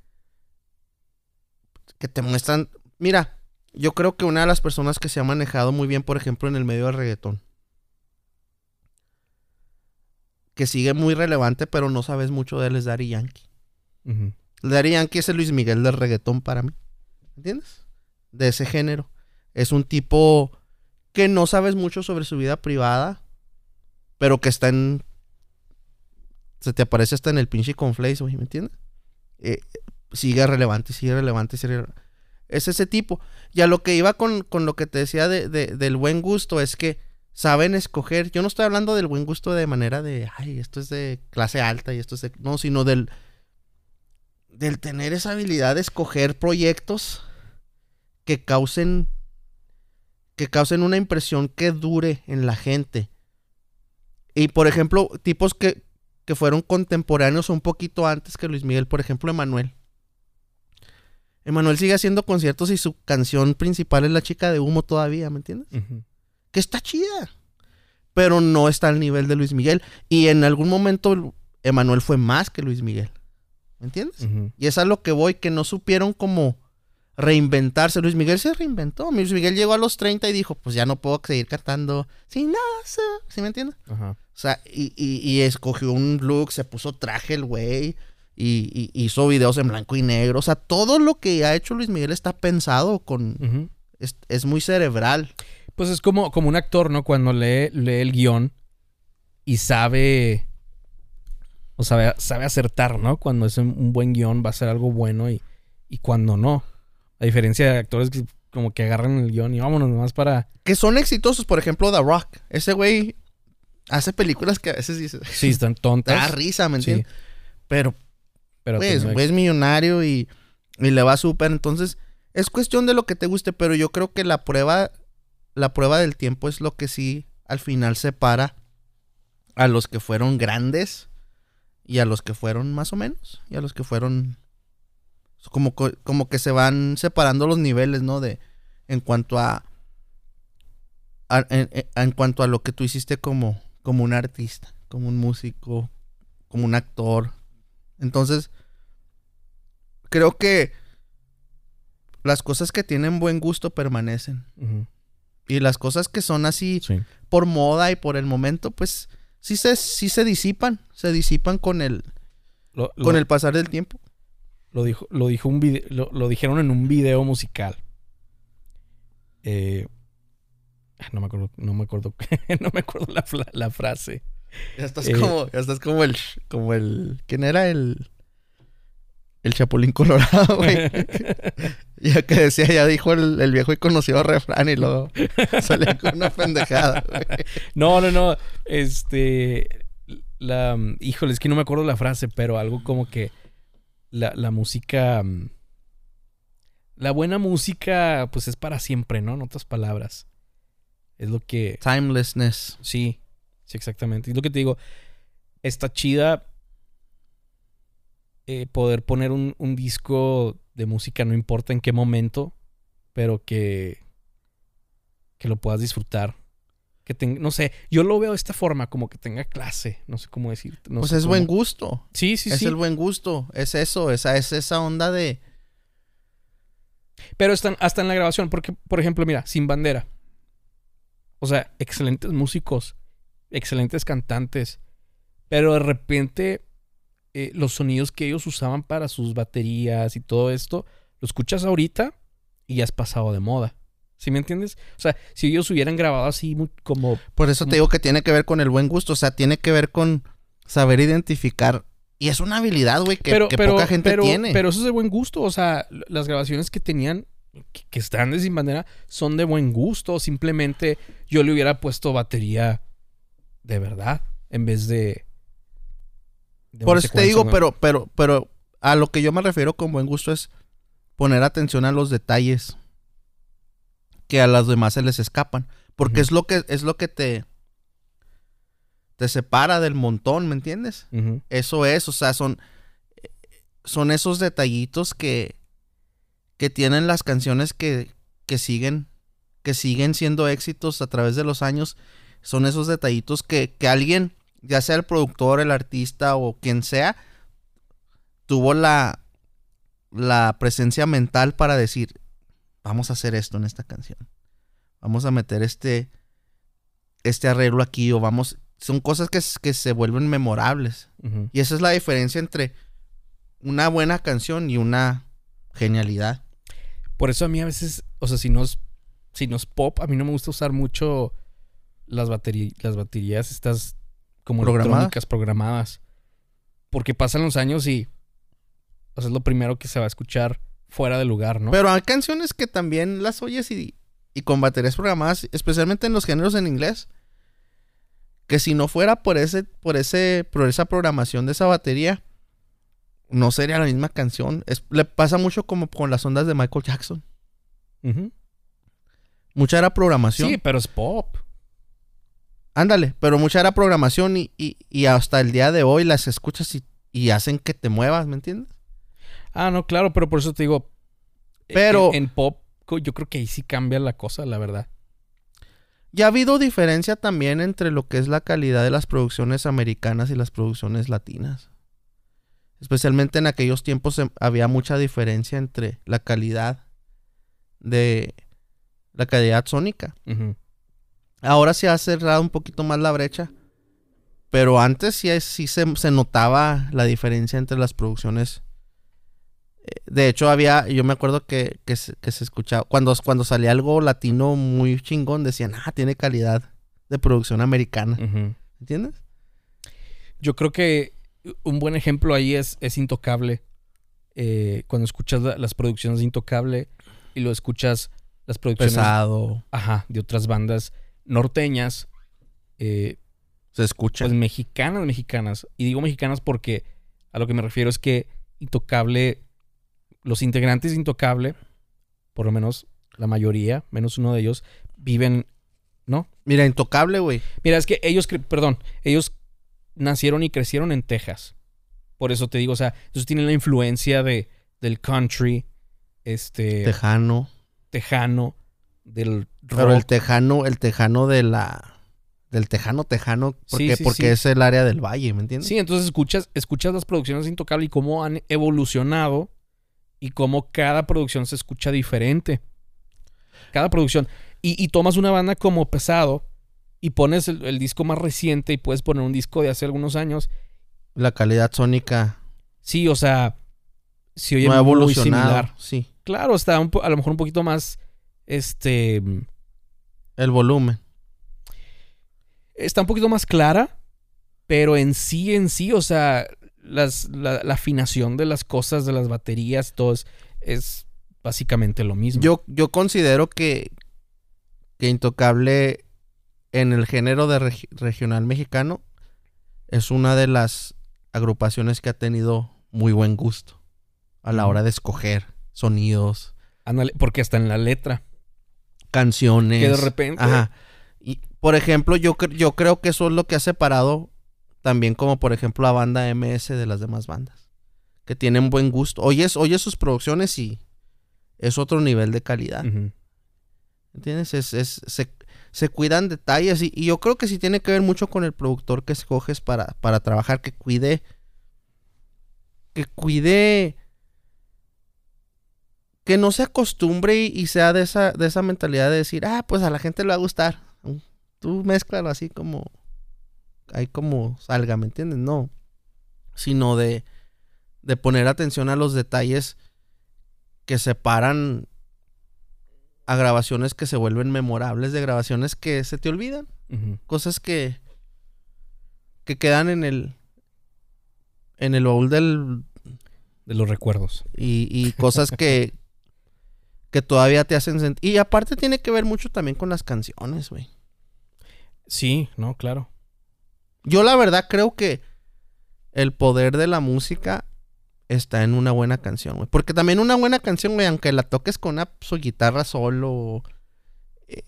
que te muestran. Mira, yo creo que una de las personas que se ha manejado muy bien, por ejemplo, en el medio del reggaetón, que sigue muy relevante, pero no sabes mucho de él, es Daddy Yankee. Daddy Yankee es el Luis Miguel del reggaetón para mí. ¿Entiendes? De ese género. Es un tipo que no sabes mucho sobre su vida privada, pero que está en. Se te aparece hasta en el pinche conflace, ¿me entiendes? Eh, sigue relevante, sigue relevante, sigue relevante. Es ese tipo. Y a lo que iba con, lo que te decía de, del buen gusto es que saben escoger. Yo no estoy hablando del buen gusto de manera de, ay, esto es de clase alta y esto es de... No, sino del... Del tener esa habilidad de escoger proyectos que causen... Que causen una impresión que dure en la gente. Y por ejemplo, tipos que, que fueron contemporáneos un poquito antes que Luis Miguel, por ejemplo, Emanuel. Emanuel sigue haciendo conciertos y su canción principal es La chica de humo todavía, ¿me entiendes? Que está chida. pero no está al nivel de Luis Miguel. Y en algún momento Emanuel fue más que Luis Miguel. ¿Me entiendes? Y es a lo que voy, que no supieron como reinventarse. Luis Miguel se reinventó. Luis Miguel llegó a los 30 y dijo, pues ya no puedo seguir cantando sin nada. ¿Sí me entiendes? Ajá. O sea, y, y- y escogió un look, se puso traje el güey. Y, y- hizo videos en blanco y negro. O sea, todo lo que ha hecho Luis Miguel está pensado con... Es, es muy cerebral. Pues es como, como un actor, ¿no? Cuando lee, lee el guion y sabe. O sabe, sabe acertar, ¿no? Cuando es un, buen guion va a ser algo bueno y, y cuando no. A diferencia de actores que como que agarran el guion y vámonos nomás para. Que son exitosos, por ejemplo, The Rock. Ese güey hace películas que a veces dice... Sí, están [LAUGHS] tontas. Da risa, ¿me Sí, entiendes? Pero pero pues, es millonario y, y le va súper. Entonces, es cuestión de lo que te guste, pero yo creo que la prueba, la prueba del tiempo es lo que sí al final separa a los que fueron grandes y a los que fueron más o menos. Y a los que fueron como, co- como que se van separando los niveles, ¿no? De en cuanto a, en- en cuanto a lo que tú hiciste como, como un artista, como un músico, como un actor. Entonces, creo que las cosas que tienen buen gusto permanecen. Y las cosas que son así sí. por moda y por el momento, pues sí se, sí se disipan. Se disipan con el, Lo, lo- con el pasar del tiempo. lo dijo, lo dijo un lo, lo dijeron en un video musical. Eh, ah, no me acuerdo, no me acuerdo, [LAUGHS] no me acuerdo la, la frase. Ya estás Eh, como, ya estás como el, como el, ¿quién era el, el Chapulín Colorado, güey? [LAUGHS] ya que decía, ya dijo el, el viejo y conocido refrán y luego salía con una pendejada, güey. No, no, no. Este. La. Híjole, es que no me acuerdo la frase, pero algo como que. La, la música. La buena música, pues es para siempre, ¿no? En otras palabras. Es lo que. Timelessness. Sí, sí, exactamente. Y lo que te digo, está chida eh, poder poner un, un disco de música, no importa en qué momento, pero que, que lo puedas disfrutar. Que tenga, no sé, yo lo veo de esta forma, como que tenga clase, no sé cómo decirte. no pues es cómo- buen gusto. Sí, sí, es sí. el buen gusto. Es eso, esa, es esa onda de... Pero están, hasta en la grabación, porque, por ejemplo, mira, Sin Bandera. O sea, excelentes músicos, excelentes cantantes, pero de repente eh, los sonidos que ellos usaban para sus baterías y todo esto, lo escuchas ahorita y ya has pasado de moda. ¿Sí me entiendes? O sea, si ellos hubieran grabado así como... Por eso te digo que tiene que ver con el buen gusto. O sea, tiene que ver con saber identificar. Y es una habilidad, güey, que, pero, que pero, poca gente pero, tiene. pero eso es de buen gusto. O sea, las grabaciones que tenían, que, que están de Sin Bandera, son de buen gusto. Simplemente yo le hubiera puesto batería de verdad en vez de... de Por eso te digo, pero, pero, pero a lo que yo me refiero con buen gusto es poner atención a los detalles que a las demás se les escapan. Porque es lo que, es lo que te, te separa del montón, ¿me entiendes? Eso es, o sea, son, son esos detallitos que, que tienen las canciones que, que siguen, que siguen siendo éxitos a través de los años. Son esos detallitos que, que alguien, ya sea el productor, el artista o quien sea, tuvo la, la presencia mental para decir, vamos a hacer esto en esta canción. Vamos a meter este, este arreglo aquí o vamos... Son cosas que, que se vuelven memorables. Y esa es la diferencia entre una buena canción y una genialidad. Por eso a mí a veces, o sea, si no es, si no es pop, a mí no me gusta usar mucho las, las baterías estas como ¿Programadas? programadas. Porque pasan los años y o sea, es lo primero que se va a escuchar fuera de lugar, ¿no? Pero hay canciones que también las oyes y, y con baterías programadas, especialmente en los géneros en inglés, que si no fuera por ese, por ese, por esa programación de esa batería, no sería la misma canción. Es- le pasa mucho como con las ondas de Michael Jackson. Mucha era programación. Sí, pero es pop. Ándale, pero mucha era programación y, y- y hasta el día de hoy las escuchas y, y hacen que te muevas, ¿me entiendes? Ah, no, claro, pero por eso te digo. Pero- En, en pop, yo creo que ahí sí cambia la cosa, la verdad. Ya ha habido diferencia también entre lo que es la calidad de las producciones americanas y las producciones latinas. Especialmente en aquellos tiempos em, había mucha diferencia entre la calidad de la calidad sónica. Ahora se ha cerrado un poquito más la brecha. Pero antes sí, sí se, se, notaba la diferencia entre las producciones. Eh, de hecho, había, yo me acuerdo que, que, se, escuchaba, cuando, cuando salía algo latino muy chingón, decían, ah, tiene calidad de producción americana. ¿Entiendes? Yo creo que un buen ejemplo ahí es, es Intocable. Eh, cuando escuchas las producciones de Intocable y lo escuchas las producciones... Pesado. Ajá, de otras bandas norteñas. Eh, se escucha. Pues mexicanas, mexicanas. Y digo mexicanas porque a lo que me refiero es que Intocable, los integrantes de Intocable, por lo menos la mayoría, menos uno de ellos, viven, ¿no? Mira, Intocable, güey. Mira, es que ellos, perdón, ellos nacieron y crecieron en Texas. Por eso te digo, o sea, ellos tienen la influencia de, del country, este... Tejano. Tejano, del rock. Pero el tejano, el tejano de la del tejano tejano porque, porque es el área del valle, ¿me entiendes? Sí, entonces escuchas, escuchas las producciones de Intocable y cómo han evolucionado y cómo cada producción se escucha diferente. Cada producción. Y, tomas una banda como pesado y pones el, disco más reciente y puedes poner un disco de hace algunos años. La calidad sónica. Sí, o sea, oye no muy similar. Sí. Claro, está a lo mejor un poquito más, este... El volumen está un poquito más clara, pero en sí, en sí, o sea, las, la, afinación de las cosas, de las baterías, todo es, básicamente lo mismo. Yo, yo considero que, que Intocable en el género de regional mexicano es una de las agrupaciones que ha tenido muy buen gusto a la hora de escoger sonidos. porque hasta en la letra. Canciones. Que de repente. Ajá. Y, por ejemplo, yo, yo creo que eso es lo que ha separado también como, por ejemplo, la banda MS de las demás bandas. Que tienen buen gusto. Oyes, oyes sus producciones y es otro nivel de calidad. ¿Entiendes? Es, es, se, se cuidan detalles y, yo creo que sí tiene que ver mucho con el productor que escoges para, para trabajar, que cuide, que cuide, que no se acostumbre y, y, sea de esa, de esa mentalidad de decir, ah, pues a la gente le va a gustar. Tú mezclalo así como. Ahí como salga, ¿me entiendes? No. Sino de, de poner atención a los detalles que separan a grabaciones que se vuelven memorables, de grabaciones que se te olvidan. Cosas que. que quedan en el. en el baúl del. de los recuerdos. Y, y cosas que. [LAUGHS] que todavía te hacen sentir. Y aparte tiene que ver mucho también con las canciones, güey. Sí, no, claro. Yo la verdad creo que el poder de la música está en una buena canción, güey. Porque también una buena canción, güey, aunque la toques con una su guitarra solo. Eh,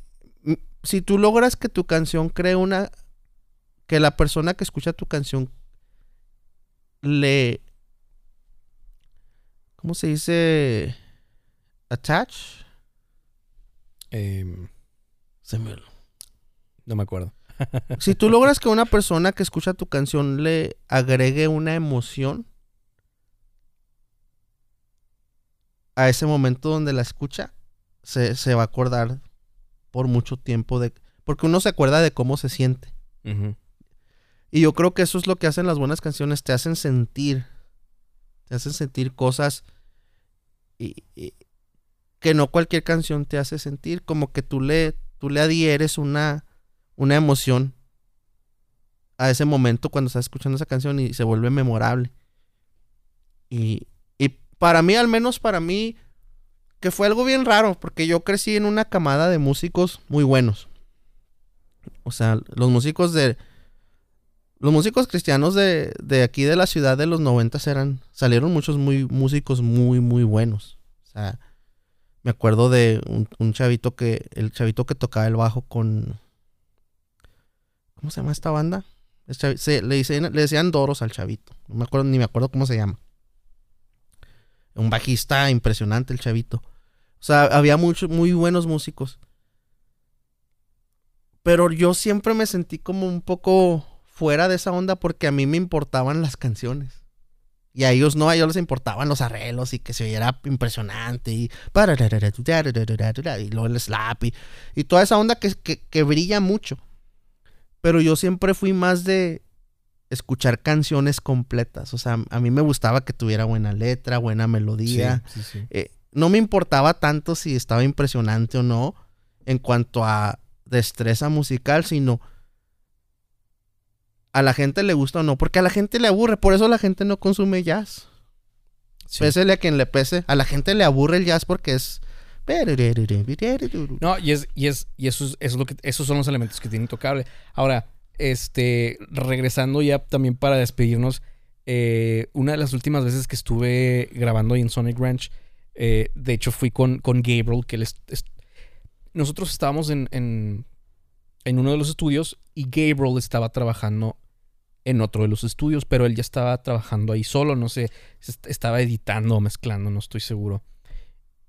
si tú logras que tu canción cree una. Que la persona que escucha tu canción le. ¿Cómo se dice? Attach. Eh, se me no me acuerdo. [LAUGHS] si tú logras que una persona que escucha tu canción le agregue una emoción a ese momento donde la escucha, se, va a acordar por mucho tiempo de... Porque uno se acuerda de cómo se siente. Y yo creo que eso es lo que hacen las buenas canciones, te hacen sentir, te hacen sentir cosas y, que no cualquier canción te hace sentir, como que tú le, tú le adhieres una, una emoción a ese momento cuando estás escuchando esa canción y se vuelve memorable. Y, y para mí, al menos para mí, que fue algo bien raro, porque yo crecí en una camada de músicos muy buenos. O sea, los músicos de... Los músicos cristianos de, de aquí de la ciudad de los noventas eran... Salieron muchos muy, músicos muy, muy buenos. O sea, me acuerdo de un, chavito que... El chavito que tocaba el bajo con ¿Cómo se llama esta banda? le, decían Doros al chavito. Ni me acuerdo cómo se llama. Un bajista impresionante el chavito. O sea, había muchos, muy buenos músicos. Pero yo siempre me sentí como un poco fuera de esa onda porque a mí me importaban las canciones. Y a ellos no, a ellos les importaban los arreglos y que se oyera impresionante y, y luego el slap y, y toda esa onda que, que, que brilla mucho. Pero yo siempre fui más de escuchar canciones completas. O sea, a mí me gustaba que tuviera buena letra, buena melodía. No me importaba tanto si estaba impresionante o no en cuanto a destreza musical, sino a la gente le gusta o no, porque a la gente le aburre, por eso la gente no consume jazz. Sí. Pésele a quien le pese, a la gente le aburre el jazz porque es... No, y es, y es, y eso es, eso es lo que, esos son los elementos que tiene Intocable. Ahora, este, regresando ya también para despedirnos, eh, una de las últimas veces que estuve grabando ahí en Sonic Ranch, eh, de hecho fui con, con Gabriel, que él es- es- nosotros estábamos en, en, en uno de los estudios y Gabriel estaba trabajando en otro de los estudios, pero él ya estaba trabajando ahí solo, no sé, estaba editando o mezclando, no estoy seguro.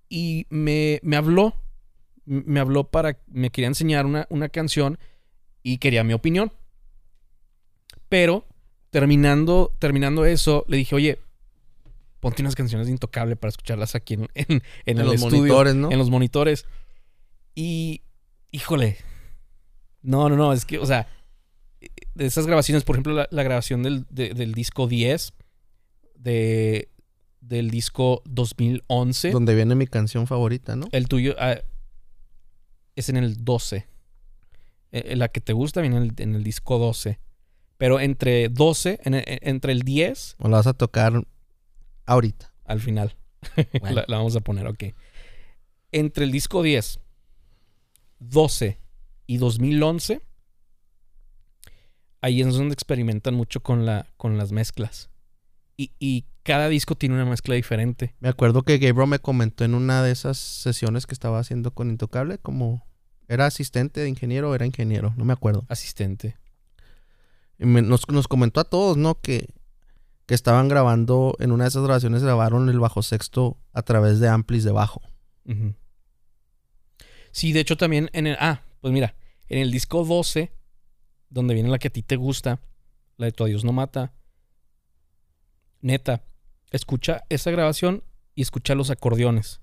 Y me, me habló, me habló para, me quería enseñar una, una canción y quería mi opinión. Pero terminando, terminando eso, le dije, oye, ponte unas canciones de Intocable para escucharlas aquí en, en, en En el los estudio, monitores, ¿no? en los monitores. Y, híjole, no, no, no, es que, o sea, de esas grabaciones, por ejemplo, la, la grabación del, de- del disco 10, de, del disco 2011, Donde viene mi canción favorita, ¿no? el tuyo ah, es en el 12. Eh, la que te gusta viene en el, en el disco 12. Pero entre 12, en el- entre el 10 O la vas a tocar ahorita. al final. [LAUGHS] Bueno. la, la vamos a poner, ok. Entre el disco 10, 12 y 2011, ahí es donde experimentan mucho con, la, con las mezclas. Y, y cada disco tiene una mezcla diferente. Me acuerdo que Gabriel me comentó en una de esas sesiones que estaba haciendo con Intocable, como era asistente de ingeniero o era ingeniero, no me acuerdo. Asistente. Y me- nos, nos comentó a todos, ¿no? Que, que estaban grabando, en una de esas grabaciones grabaron el bajo sexto a través de amplis de bajo. Sí, de hecho también en el... Ah, pues mira, en el disco 12, donde viene la que a ti te gusta, la de Tu Adiós No Mata, neta, escucha esa grabación y escucha los acordeones.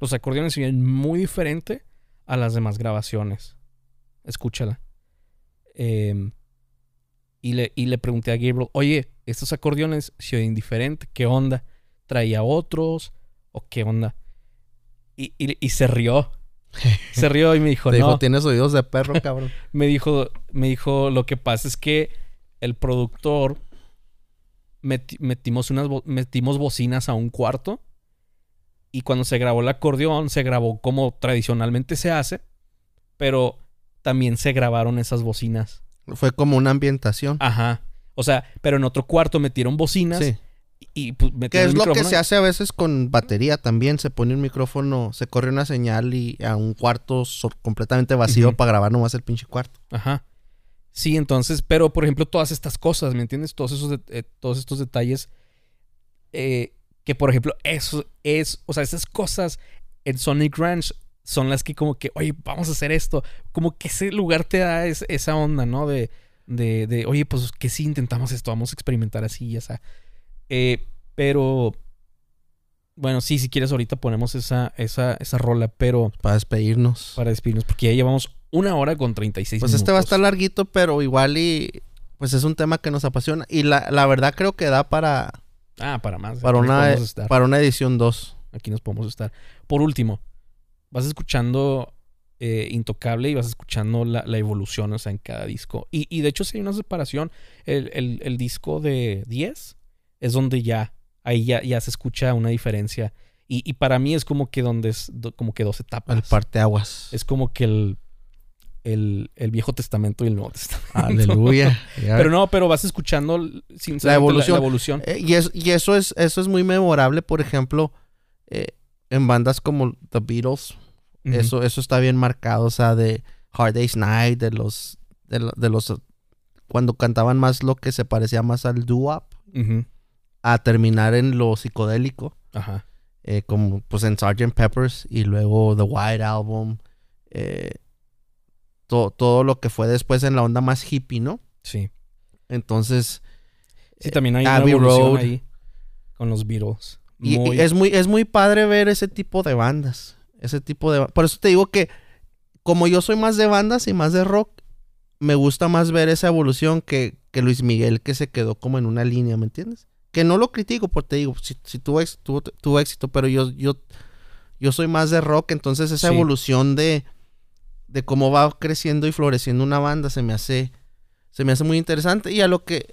Los acordeones se vienen muy diferente a las demás grabaciones. Escúchala. Em, y, le, y le pregunté a Gabriel, oye, estos acordeones se oyen diferente, ¿qué onda? ¿Traía otros? ¿O qué onda? Y, y- y se rió. [LAUGHS] Se rió y me dijo, Te no. dijo, tienes oídos de perro, [LAUGHS] cabrón. Me dijo, me dijo, lo que pasa es que el productor meti- metimos unas bo- metimos bocinas a un cuarto y cuando se grabó el acordeón se grabó como tradicionalmente se hace, pero también se grabaron esas bocinas. Fue como una ambientación. Ajá. O sea, pero en otro cuarto metieron bocinas sí. Y, pues, Que es lo que se hace a veces con batería también. Se pone un micrófono, se corre una señal y a un cuarto completamente vacío para grabar nomás el pinche cuarto. Ajá. Sí, entonces, pero por ejemplo, todas estas cosas, ¿me entiendes? Todos esos, de- eh, todos estos detalles. eh, que por ejemplo, eso es, o sea, esas cosas en Sonic Ranch son las que como que, oye, vamos a hacer esto. Como que ese lugar te da es- esa onda, ¿no? De, de, de, oye, pues que sí intentamos esto, vamos a experimentar así, ya sea. Eh, pero, bueno, sí, si quieres ahorita ponemos esa, esa, esa rola, pero Para despedirnos. para despedirnos, porque ya llevamos una hora con 36 Pues minutos. este va a estar larguito, pero igual y... Pues es un tema que nos apasiona. Y la, la verdad creo que da para, Ah, para más. para, una, estar. para una edición 2. Aquí nos podemos estar. Por último, vas escuchando eh, Intocable y vas escuchando la, la evolución, o sea, en cada disco. Y, y de hecho, sí hay una separación. El, el- el disco de 10 es donde ya, ahí ya, ya se escucha una diferencia. Y, y para mí es como que donde es do- como que dos etapas. El parteaguas. Es como que el, el, el Viejo Testamento y el Nuevo Testamento. [LAUGHS] Aleluya. [LAUGHS] Ya Pero no, pero vas escuchando sinceramente, La evolución. la evolución. Eh, y, es- y eso es eso es muy memorable, por ejemplo, eh, en bandas como The Beatles. Eso eso está bien marcado, o sea, de Hard Day's Night, de los de, lo- de los cuando cantaban más lo que se parecía más al doo-wop, Ujú. A terminar en lo psicodélico, Ajá. eh, como pues en Sgt. Peppers y luego The White Album. eh, todo lo que fue después en la onda más hippie, ¿no? Sí. Entonces, Sí, también hay una Abbey Road. ahí con los Beatles. y, y es muy es muy padre ver ese tipo de bandas, ese tipo de por eso te digo que como yo soy más de bandas y más de rock, me gusta más ver esa evolución que, que Luis Miguel que se quedó como en una línea, ¿me entiendes? Que no lo critico, porque te digo, si, si tuvo, éxito, pero yo, yo, yo soy más de rock, entonces esa Sí. evolución de, de cómo va creciendo y floreciendo una banda se me hace, se me hace muy interesante. Y a lo que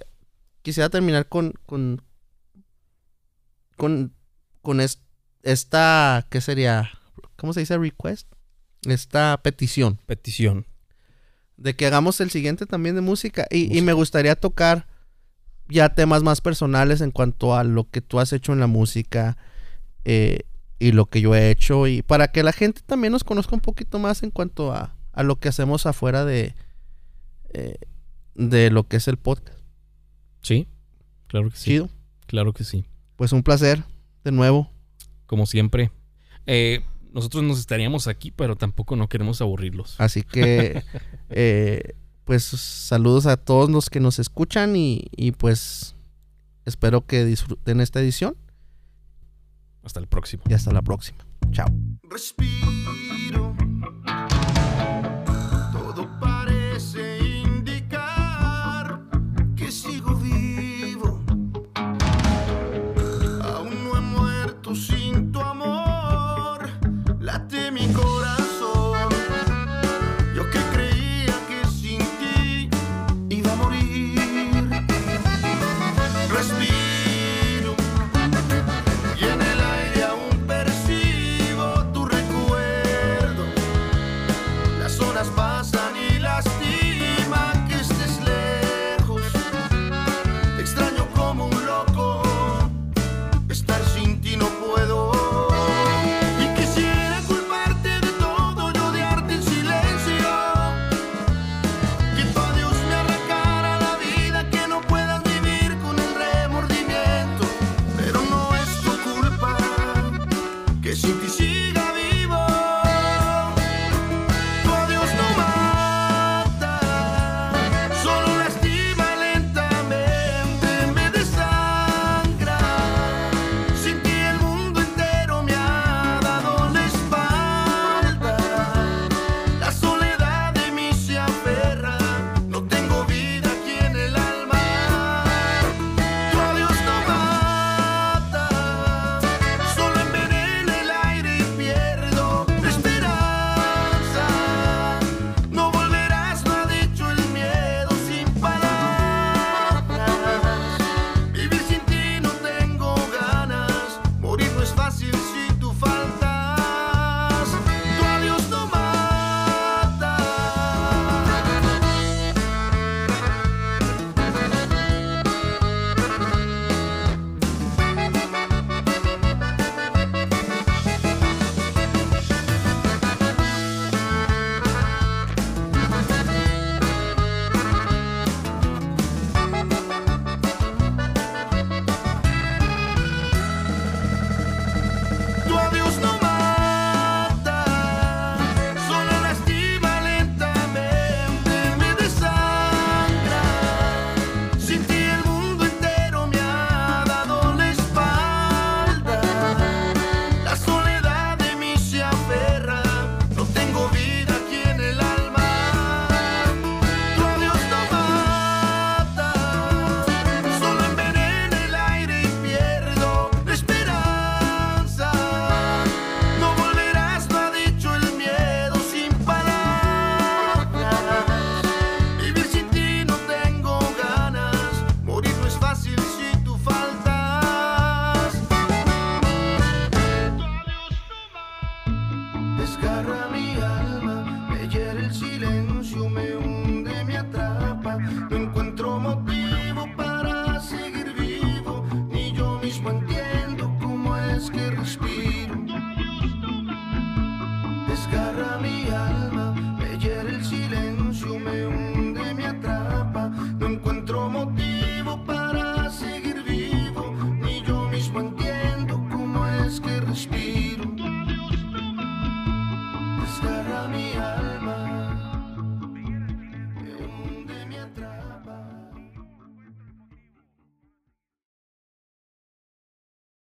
quisiera terminar con, con, con, con es- esta, ¿qué sería? ¿Cómo se dice? Request. Esta petición petición. de que hagamos el siguiente también de música. Y, me gustaría tocar ya temas más personales en cuanto a lo que tú has hecho en la música eh, y lo que yo he hecho. Y para que la gente también nos conozca un poquito más en cuanto a, a lo que hacemos afuera de, eh, de lo que es el podcast. Sí, claro que sí. Chido. Claro que sí. Pues un placer de nuevo. Como siempre. Eh, nosotros nos estaríamos aquí, pero tampoco no queremos aburrirlos. Así que, [LAUGHS] eh, pues saludos a todos los que nos escuchan y, y pues espero que disfruten esta edición Hasta el próximo. y hasta la próxima. Chao.